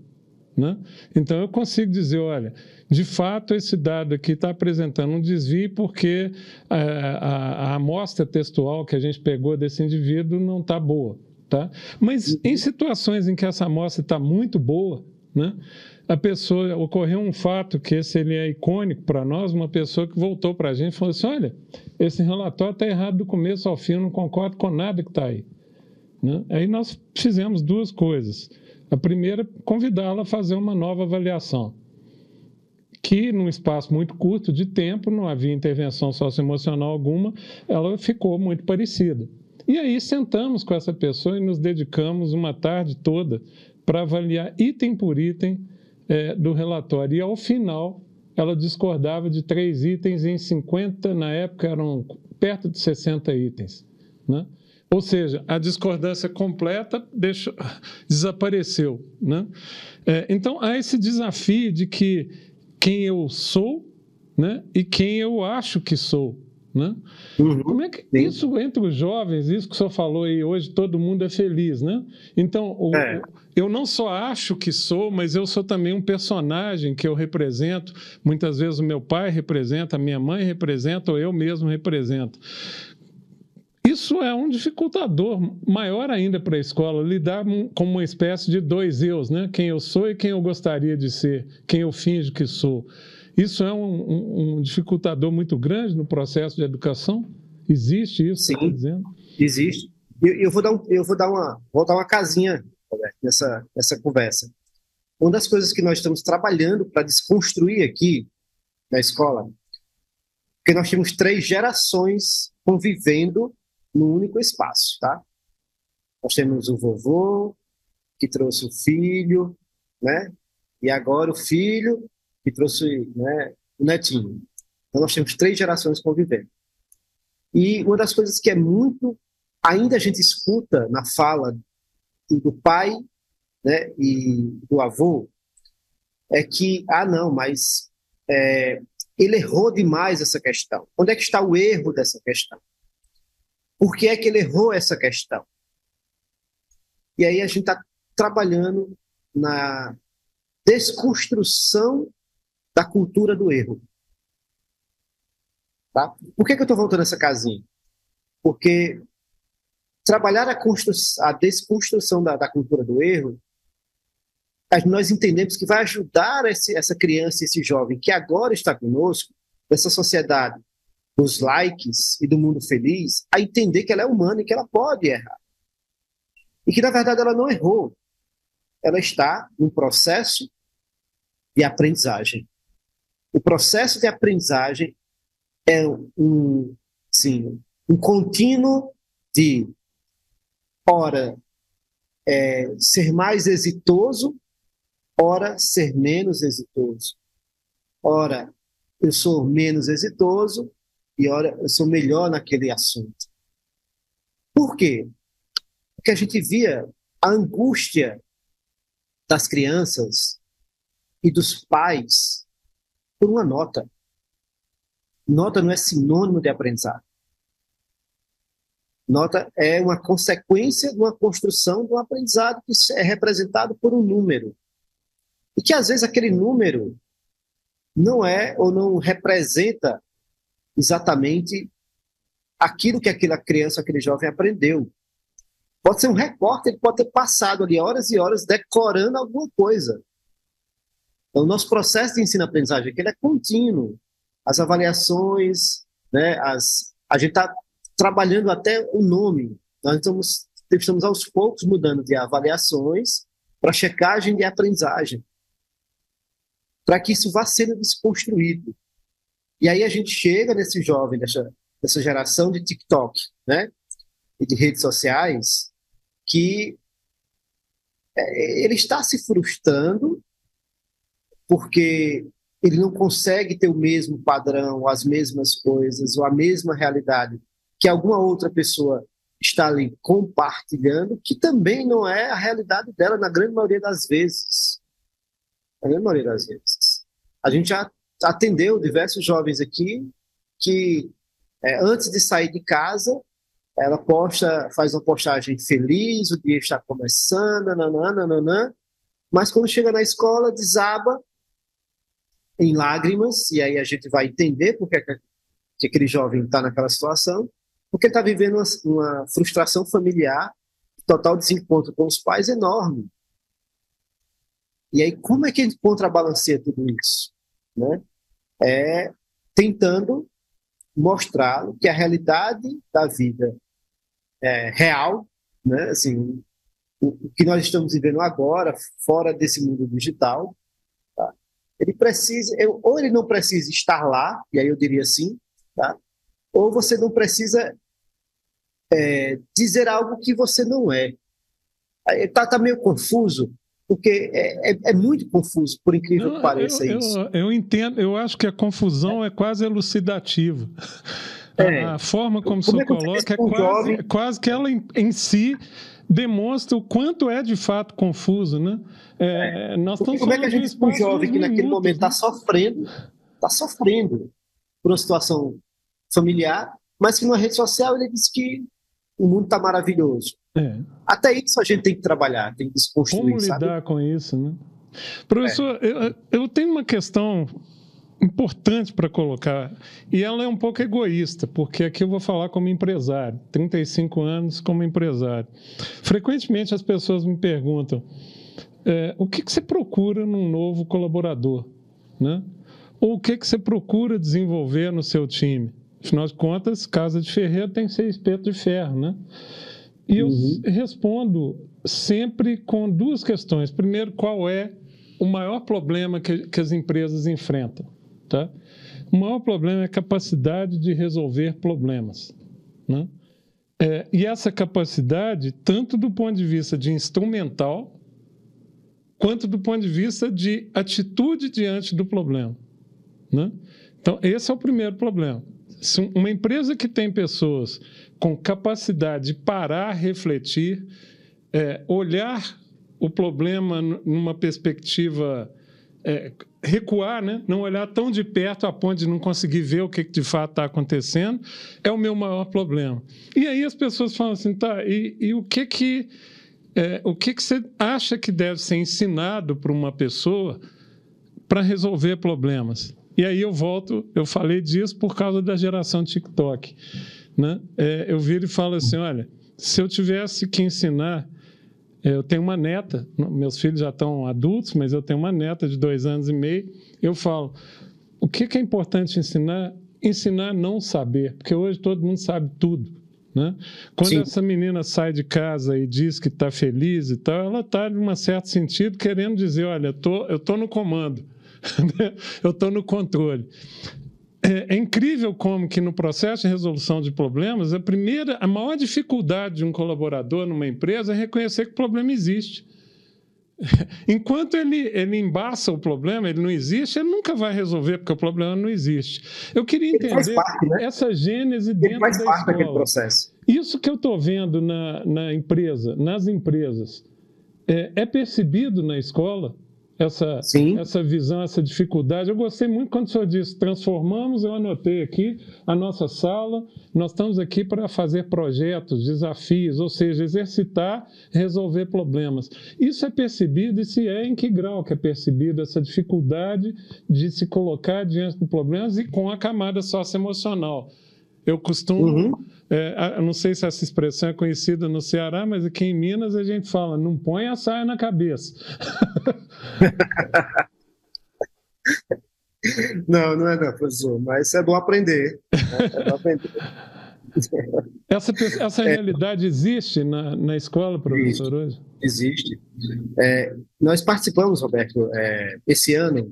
Né? Então, eu consigo dizer, olha, de fato, esse dado aqui está apresentando um desvio porque a, a, a amostra textual que a gente pegou desse indivíduo não está boa. Tá? Mas em situações em que essa amostra está muito boa, né? A pessoa ocorreu um fato que esse ele é icônico para nós, uma pessoa que voltou para a gente e falou assim: olha, esse relatório está errado do começo ao fim, eu não concordo com nada que está aí. Né? Aí nós fizemos duas coisas. A primeira, convidá-la a fazer uma nova avaliação, que num espaço muito curto de tempo, não havia intervenção socioemocional alguma, ela ficou muito parecida. E aí sentamos com essa pessoa e nos dedicamos uma tarde toda para avaliar item por item é, do relatório. E ao final, ela discordava de três itens em 50, na época eram perto de 60 itens. Né? Ou seja, a discordância completa deixou, desapareceu. Né? É, então, há esse desafio de que quem eu sou né, e quem eu acho que sou. Né? Uhum, Como é que sim. isso entre os jovens, isso que o senhor falou aí hoje, todo mundo é feliz, né? Então, o, é. eu não só acho que sou, mas eu sou também um personagem que eu represento. Muitas vezes o meu pai representa, a minha mãe representa, ou eu mesmo represento. Isso é um dificultador maior ainda para a escola, lidar com uma espécie de dois eus, né? Quem eu sou e quem eu gostaria de ser, quem eu finjo que sou. Isso é um, um, um dificultador muito grande no processo de educação? Existe isso? Sim, tá dizendo? existe. Eu, eu, vou dar um, eu vou dar uma, vou dar uma casinha nessa, nessa conversa. Uma das coisas que nós estamos trabalhando para desconstruir aqui na escola, porque nós temos três gerações convivendo no único espaço, tá? Nós temos o vovô, que trouxe o filho, né? E agora o filho, que trouxe né, o netinho. Então, nós temos três gerações convivendo. E uma das coisas que é muito, ainda a gente escuta na fala do pai né, e do avô, é que, ah, não, mas é, ele errou demais essa questão. Onde é que está o erro dessa questão? Por que é que ele errou essa questão? E aí a gente está trabalhando na desconstrução da cultura do erro. Tá? Por que, que eu estou voltando essa casinha? Porque trabalhar a, a desconstrução da, da, cultura do erro, nós entendemos que vai ajudar esse, essa criança, esse jovem que agora está conosco, dessa sociedade dos likes e do mundo feliz, a entender que ela é humana e que ela pode errar. E que, na verdade, ela não errou. Ela está num processo de aprendizagem o processo de aprendizagem é um, sim, um contínuo de, ora, é, ser mais exitoso, ora, ser menos exitoso. Ora, eu sou menos exitoso e ora, eu sou melhor naquele assunto. Por quê? Porque a gente via a angústia das crianças e dos pais por uma nota. Nota não é sinônimo de aprendizado. Nota é uma consequência de uma construção de um aprendizado que é representado por um número. E que às vezes aquele número não é ou não representa exatamente aquilo que aquela criança, aquele jovem aprendeu. Pode ser um recorte, ele pode ter passado ali horas e horas decorando alguma coisa. Então, o nosso processo de ensino-aprendizagem ele é contínuo. As avaliações, né, as, a gente está trabalhando até o nome. Nós estamos, estamos aos poucos mudando de avaliações para checagem de aprendizagem, para que isso vá sendo desconstruído. E aí a gente chega nesse jovem, dessa, dessa geração de TikTok, né, e de redes sociais, que é, ele está se frustrando porque ele não consegue ter o mesmo padrão, as mesmas coisas, ou a mesma realidade que alguma outra pessoa está ali compartilhando, que também não é a realidade dela na grande maioria das vezes. Na grande maioria das vezes. A gente já atendeu diversos jovens aqui que, é, antes de sair de casa, ela posta, faz uma postagem feliz, o dia está começando, nananã, mas quando chega na escola, desaba em lágrimas, e aí a gente vai entender porque é que aquele jovem está naquela situação, porque está vivendo uma, uma, frustração familiar, total desencontro com os pais enorme. E aí, como é que gente contrabalanceia tudo isso? Né? É tentando mostrar que a realidade da vida é real, né? assim, o, o, que nós estamos vivendo agora, fora desse mundo digital? Ele precisa, ou ele não precisa estar lá, e aí eu diria sim, tá? ou você não precisa é, dizer algo que você não é. Está tá meio confuso, porque é, é, é, muito confuso, por incrível não, que pareça eu, isso. Eu, eu, entendo, eu acho que a confusão é quase elucidativa. É. A forma como, como o senhor coloca é quase, é quase que ela em, em, si demonstra o quanto é de fato confuso, né? É, nós estamos como é que a gente diz um jovem que naquele momento está né? sofrendo, está sofrendo por uma situação familiar, mas que numa rede social ele diz que o mundo está maravilhoso. É. Até isso a gente tem que trabalhar, tem que desconstruir. Como lidar sabe? com isso, né? Professor, é. eu, eu tenho uma questão importante para colocar, e ela é um pouco egoísta, porque aqui eu vou falar como empresário, 35 anos como empresário. Frequentemente as pessoas me perguntam, é, o que, que você procura num novo colaborador? Né? Ou o que, que você procura desenvolver no seu time? Afinal de contas, casa de ferreiro tem que ser espeto de ferro, né? E eu uhum. respondo sempre com duas questões. Primeiro, qual é o maior problema que, que as empresas enfrentam? Tá? O maior problema é a capacidade de resolver problemas. Né? É, e essa capacidade, tanto do ponto de vista de instrumental, quanto do ponto de vista de atitude diante do problema. Né? Então, esse é o primeiro problema. Se uma empresa que tem pessoas com capacidade de parar, refletir, é, olhar o problema numa perspectiva é, recuar, né? não olhar tão de perto a ponto de não conseguir ver o que de fato está acontecendo, é o meu maior problema. E aí as pessoas falam assim, tá, e, e o que que é, o que que você acha que deve ser ensinado para uma pessoa para resolver problemas? E aí eu volto, eu falei disso por causa da geração TikTok, né? É, eu viro e falo assim, olha, se eu tivesse que ensinar eu tenho uma neta, meus filhos já estão adultos, mas eu tenho uma neta de dois anos e meio. Eu falo, o que, é importante ensinar? Ensinar a não saber, porque hoje todo mundo sabe tudo. Né? Quando Sim. essa menina sai de casa e diz que está feliz e tal, ela está, em um certo sentido, querendo dizer: olha, tô, eu estou no comando, eu estou no controle é, é, incrível como que no processo de resolução de problemas, a primeira, a maior dificuldade de um colaborador numa empresa é reconhecer que o problema existe. Enquanto ele, ele embaça o problema, ele não existe, ele nunca vai resolver, porque o problema não existe. Eu queria entender parte, né? essa gênese dentro ele faz da parte escola. daquele processo. Isso que eu estou vendo na, na empresa, nas empresas, é, é percebido na escola? Essa, essa visão, essa dificuldade. Eu gostei muito quando o senhor disse: transformamos, eu anotei aqui, a nossa sala. Nós estamos aqui para fazer projetos, desafios, ou seja, exercitar, resolver problemas. Isso é percebido e se é em que grau que é percebido essa dificuldade de se colocar diante de problemas e com a camada socioemocional. Eu costumo, uhum. é, não sei se essa expressão é conhecida no Ceará, mas aqui em Minas a gente fala: não põe a saia na cabeça. não, não é não, professor, mas é bom aprender. Né? É bom aprender. essa, essa é, realidade existe na, na escola, professor, existe, hoje? Existe. É, nós participamos, Roberto, é, esse ano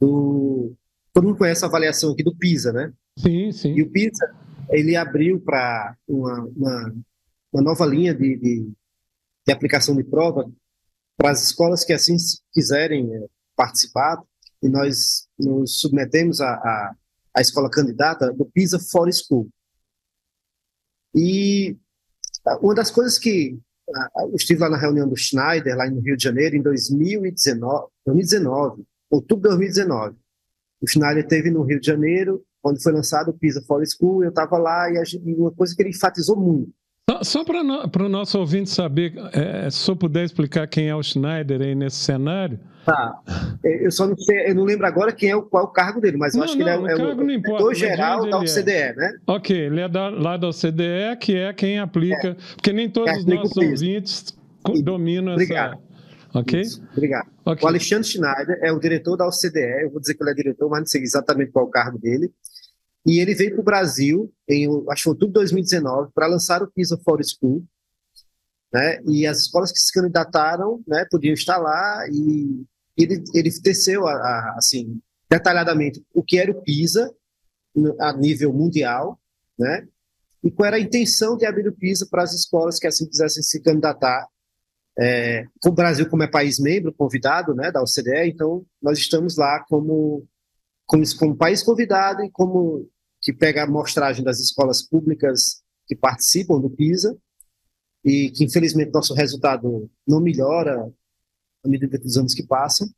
do. Todo mundo conhece a avaliação aqui do PISA, né? Sim, sim. E o PISA, ele abriu para uma, uma, uma, nova linha de, de, de aplicação de prova para as escolas que assim quiserem é, participar, e nós nos submetemos à, à, à escola candidata do PISA for School. E uma das coisas que eu estive lá na reunião do Schneider, lá no Rio de Janeiro, em 2019, 2019 outubro de 2019. O Schneider teve no Rio de Janeiro quando foi lançado o Pisa for School, eu estava lá e, uma coisa que ele enfatizou muito. Só, só para o nosso ouvinte saber, é, se eu puder explicar quem é o Schneider aí nesse cenário. Tá. Eu só não sei, eu não lembro agora quem é o, qual é o cargo dele, mas eu não, acho que não, ele é, o, é o diretor geral da OCDE, é. né? Ok, ele é da, lá da OCDE, que é quem aplica, é. porque nem todos os nossos ouvintes dominam Obrigado. essa. ok? Isso, obrigado. Ok. O Alexandre Schneider é o diretor da OCDE, eu vou dizer que ele é diretor, mas não sei exatamente qual é o cargo dele. E ele veio para o Brasil, em, acho que outubro de 2019, para lançar o PISA for School. Né? E as escolas que se candidataram né, podiam estar lá e ele, ele teceu, a, a, assim, detalhadamente o que era o PISA a nível mundial, né? E qual era a intenção de abrir o PISA para as escolas que assim quisessem se candidatar. É, o Brasil, como é país membro, convidado né, da OCDE, então nós estamos lá como, como, como país convidado e como que pega a amostragem das escolas públicas que participam do PISA e que infelizmente nosso resultado não melhora à medida dos anos que passam.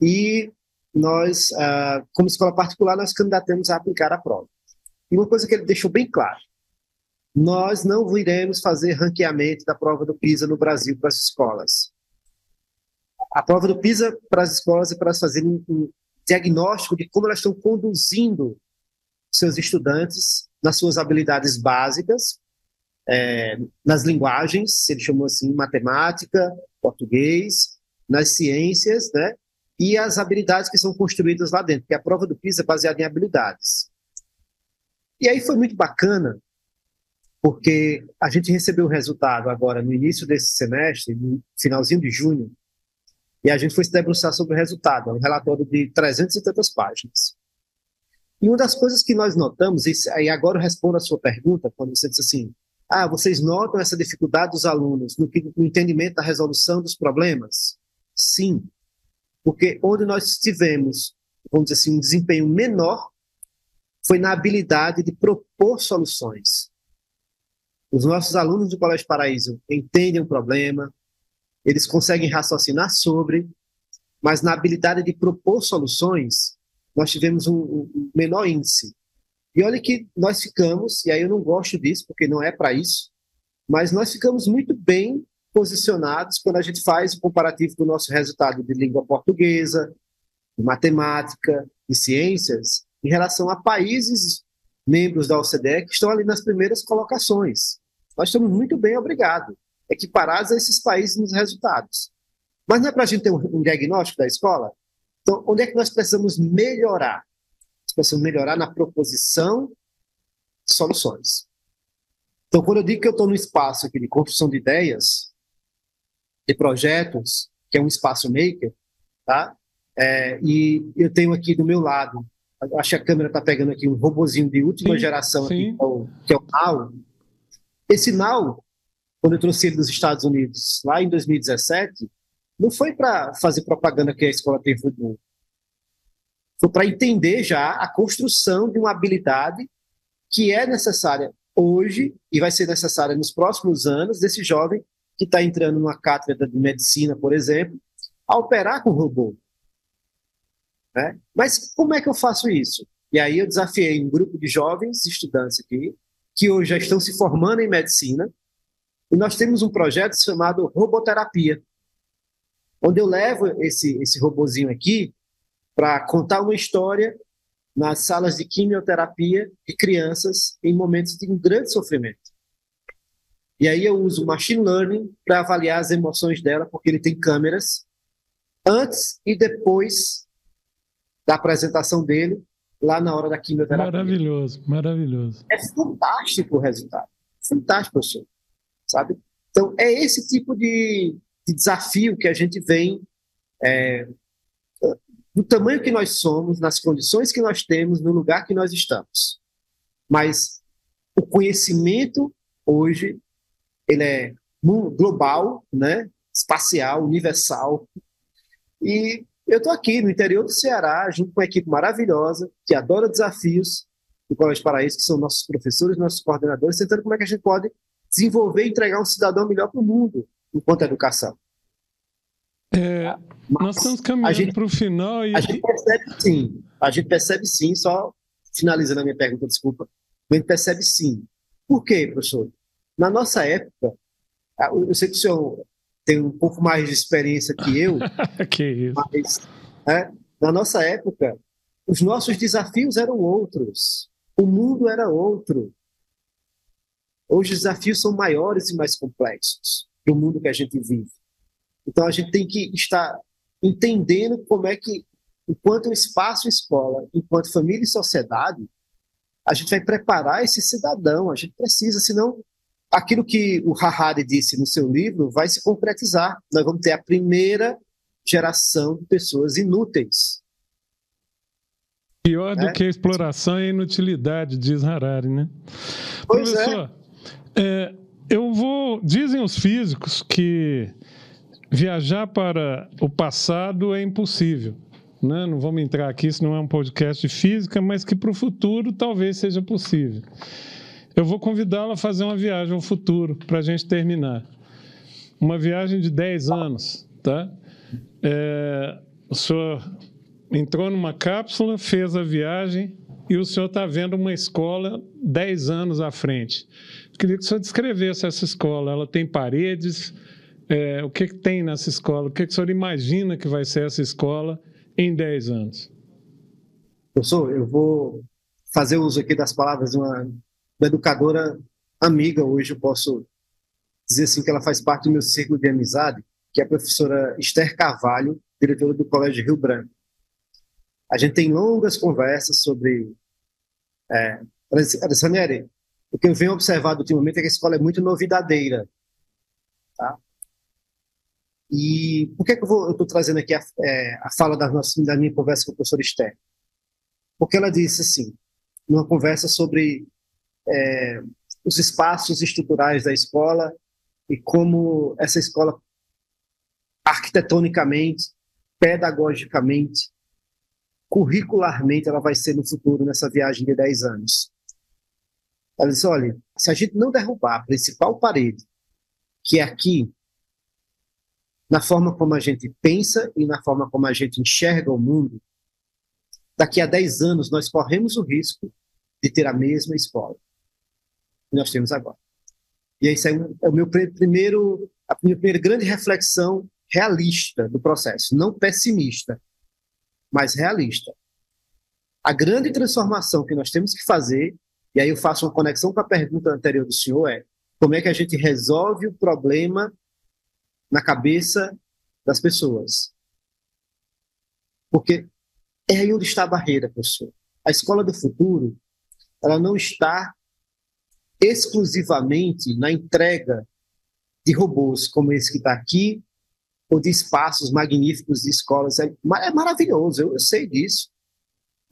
E nós, uh, como escola particular, nós candidatamos a aplicar a prova. E uma coisa que ele deixou bem claro, nós não iremos fazer ranqueamento da prova do PISA no Brasil para as escolas. A prova do PISA para as escolas é para fazer um, um diagnóstico de como elas estão conduzindo seus estudantes nas suas habilidades básicas, é, nas linguagens, ele chamou assim, matemática, português, nas ciências, né? E as habilidades que são construídas lá dentro, porque a prova do PISA é baseada em habilidades. E aí foi muito bacana, porque a gente recebeu o resultado agora no início desse semestre, no finalzinho de junho, e a gente foi se debruçar sobre o resultado, um relatório de 300 e tantas páginas. E uma das coisas que nós notamos, e agora eu respondo a sua pergunta, quando você disse assim, ah, vocês notam essa dificuldade dos alunos no, no entendimento da resolução dos problemas? Sim, porque onde nós tivemos, vamos dizer assim, um desempenho menor foi na habilidade de propor soluções. Os nossos alunos do Colégio Paraíso entendem o problema, eles conseguem raciocinar sobre, mas na habilidade de propor soluções, nós tivemos um, um menor índice. E olha que nós ficamos, e aí eu não gosto disso, porque não é para isso, mas nós ficamos muito bem posicionados quando a gente faz o comparativo do nosso resultado de língua portuguesa, de matemática e ciências, em relação a países membros da OCDE que estão ali nas primeiras colocações. Nós estamos muito bem, obrigado, equiparados a esses países nos resultados. Mas não é para a gente ter um, um diagnóstico da escola? Então, onde é que nós precisamos melhorar? Nós precisamos melhorar na proposição de soluções. Então, quando eu digo que eu estou no espaço aqui de construção de ideias, de projetos, que é um espaço maker, tá? É, e eu tenho aqui do meu lado, acho que a câmera está pegando aqui um robozinho de última sim, geração, sim. Aqui, que, é o, que é o Now, esse Now, quando eu trouxe ele dos Estados Unidos lá em 2017, não foi para fazer propaganda que a escola tem futebol. Foi para entender já a construção de uma habilidade que é necessária hoje e vai ser necessária nos próximos anos desse jovem que está entrando numa cátedra de medicina, por exemplo, a operar com robô. Né? Mas como é que eu faço isso? E aí eu desafiei um grupo de jovens estudantes aqui que hoje já estão se formando em medicina, e nós temos um projeto chamado Roboterapia, onde eu levo esse, esse robozinho aqui para contar uma história nas salas de quimioterapia de crianças em momentos de um grande sofrimento. E aí eu uso machine learning para avaliar as emoções dela, porque ele tem câmeras antes e depois da apresentação dele, lá na hora da quimioterapia. Maravilhoso, maravilhoso. É fantástico o resultado. Fantástico, professor. Sabe? Então, é esse tipo de, de desafio que a gente vem, é, do tamanho que nós somos, nas condições que nós temos, no lugar que nós estamos. Mas o conhecimento hoje, ele é global, né? espacial, universal, e eu estou aqui no interior do Ceará, junto com uma equipe maravilhosa, que adora desafios do Colégio Paraíso, que são nossos professores, nossos coordenadores, tentando como é que a gente pode desenvolver e entregar um cidadão melhor para o mundo, enquanto educação. É, nós estamos caminhando para o final e. A gente percebe sim, a gente percebe sim, só finalizando a minha pergunta, desculpa, a gente percebe sim. Por quê, professor? Na nossa época, eu sei que o senhor tem um pouco mais de experiência que eu, que mas é, na nossa época, os nossos desafios eram outros, o mundo era outro. Hoje os desafios são maiores e mais complexos do mundo que a gente vive. Então a gente tem que estar entendendo como é que, enquanto espaço escola, enquanto família e sociedade, a gente vai preparar esse cidadão. A gente precisa, senão aquilo que o Harari disse no seu livro vai se concretizar. Nós vamos ter a primeira geração de pessoas inúteis. Pior do é? que a exploração e a inutilidade, diz Harari, né? Pois é. Professor, é. é. Eu vou. Dizem os físicos que viajar para o passado é impossível. Né? Não vamos entrar aqui, isso não é um podcast de física, mas que para o futuro talvez seja possível. Eu vou convidá-lo a fazer uma viagem ao futuro para a gente terminar. Uma viagem de 10 anos, tá? É, o senhor entrou numa cápsula, fez a viagem e o senhor está vendo uma escola 10 anos à frente. Queria que o senhor descrevesse essa escola. Ela tem paredes? É, o que, que, tem nessa escola? O que, que o senhor imagina que vai ser essa escola em 10 anos? Professor, eu vou fazer uso aqui das palavras de uma, uma educadora amiga. Hoje eu posso dizer assim que ela faz parte do meu círculo de amizade que é a professora Esther Carvalho, diretora do Colégio Rio Branco. A gente tem longas conversas sobre. É, Alessandra, o que eu venho observado ultimamente é que a escola é muito novidadeira. Tá? E por que, que eu estou trazendo aqui a, é, a fala da, nossa, da minha conversa com a professora Esther? Porque ela disse assim, numa conversa sobre é, os espaços estruturais da escola e como essa escola arquitetonicamente, pedagogicamente, curricularmente, ela vai ser no futuro, nessa viagem de 10 anos. Ela disse: olha, se a gente não derrubar a principal parede, que é aqui, na forma como a gente pensa e na forma como a gente enxerga o mundo, daqui a 10 anos nós corremos o risco de ter a mesma escola que nós temos agora. E esse é, é o meu primeiro, a minha primeira grande reflexão realista do processo, não pessimista, mas realista. A grande transformação que nós temos que fazer, e aí eu faço uma conexão com a pergunta anterior do senhor, é como é que a gente resolve o problema na cabeça das pessoas. Porque é aí onde está a barreira, professor. A escola do futuro, ela não está exclusivamente na entrega de robôs como esse que está aqui, ou de espaços magníficos de escolas. É, é maravilhoso, eu, eu, sei disso.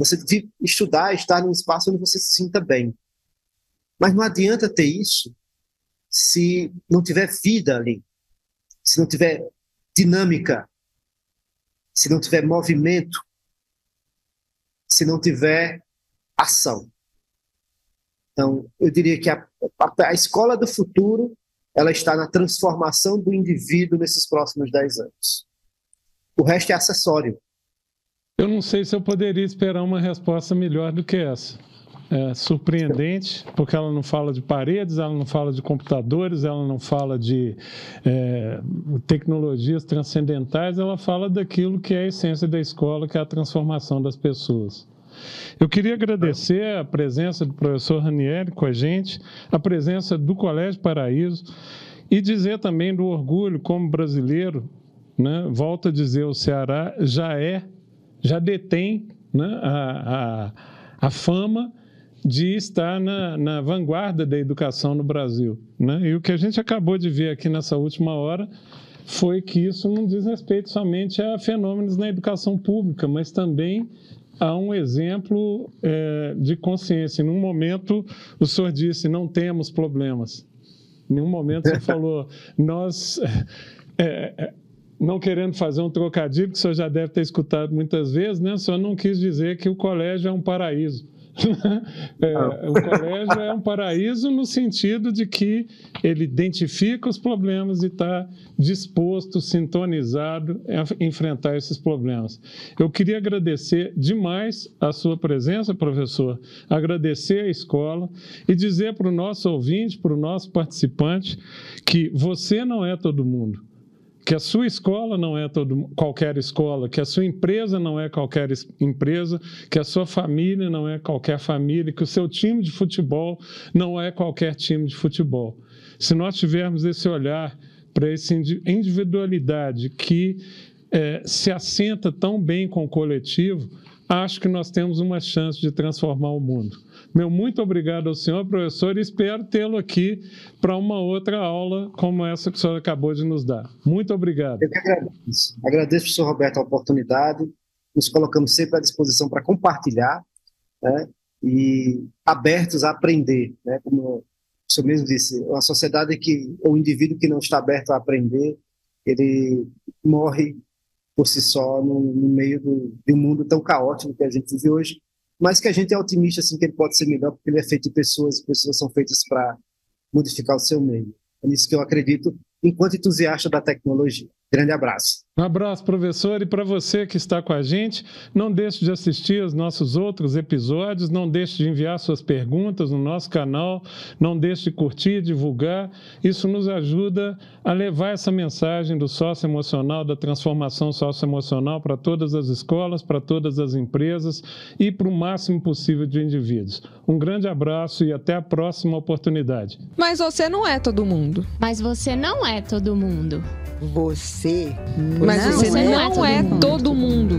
Você estudar, estar num espaço onde você se sinta bem. Mas não adianta ter isso se não tiver vida ali, se não tiver dinâmica, se não tiver movimento, se não tiver ação. Então, eu diria que a, a, a escola do futuro ela está na transformação do indivíduo nesses próximos 10 anos. O resto é acessório. Eu não sei se eu poderia esperar uma resposta melhor do que essa. É surpreendente, porque ela não fala de paredes, ela não fala de computadores, ela não fala de é, tecnologias transcendentais, ela fala daquilo que é a essência da escola, que é a transformação das pessoas. Eu queria agradecer a presença do professor Ranieri com a gente, a presença do Colégio Paraíso e dizer também do orgulho como brasileiro, né? volto a dizer, o Ceará já é, já detém né? a, a, a fama de estar na, na, vanguarda da educação no Brasil. Né? E o que a gente acabou de ver aqui nessa última hora foi que isso não diz respeito somente a fenômenos na educação pública, mas também a um exemplo é, de consciência. Em um momento, o senhor disse: não temos problemas. Em nenhum momento você falou, nós. É, é, não querendo fazer um trocadilho, que o senhor já deve ter escutado muitas vezes, né? O senhor não quis dizer que o colégio é um paraíso. é, o colégio é um paraíso no sentido de que ele identifica os problemas e está disposto, sintonizado a enfrentar esses problemas. Eu queria agradecer demais a sua presença, professor, agradecer a escola e dizer para o nosso ouvinte, para o nosso participante, que você não é todo mundo que a sua escola não é todo, qualquer escola, que a sua empresa não é qualquer empresa, que a sua família não é qualquer família, que o seu time de futebol não é qualquer time de futebol. Se nós tivermos esse olhar para essa individualidade que é, se assenta tão bem com o coletivo, acho que nós temos uma chance de transformar o mundo. Meu muito obrigado ao senhor, professor, e espero tê-lo aqui para uma outra aula como essa que o senhor acabou de nos dar. Muito obrigado. Eu que agradeço. Agradeço, professor Roberto, a oportunidade. Nos colocamos sempre à disposição para compartilhar né, e abertos a aprender. Né, como o senhor mesmo disse, uma sociedade que o indivíduo que não está aberto a aprender, ele morre por si só no, no meio do, de um mundo tão caótico que a gente vive hoje, mas que a gente é otimista assim que ele pode ser melhor porque ele é feito de pessoas, e pessoas são feitas para modificar o seu meio. É nisso que eu acredito, enquanto entusiasta da tecnologia. Grande abraço. Um abraço, professor, e para você que está com a gente, não deixe de assistir os nossos outros episódios, não deixe de enviar suas perguntas no nosso canal, não deixe de curtir, divulgar. Isso nos ajuda a levar essa mensagem do socioemocional, da transformação socioemocional para todas as escolas, para todas as empresas e para o máximo possível de indivíduos. Um grande abraço e até a próxima oportunidade. Mas você não é todo mundo. Mas você não é todo mundo. Você Mas não você é não todo é mundo. todo mundo.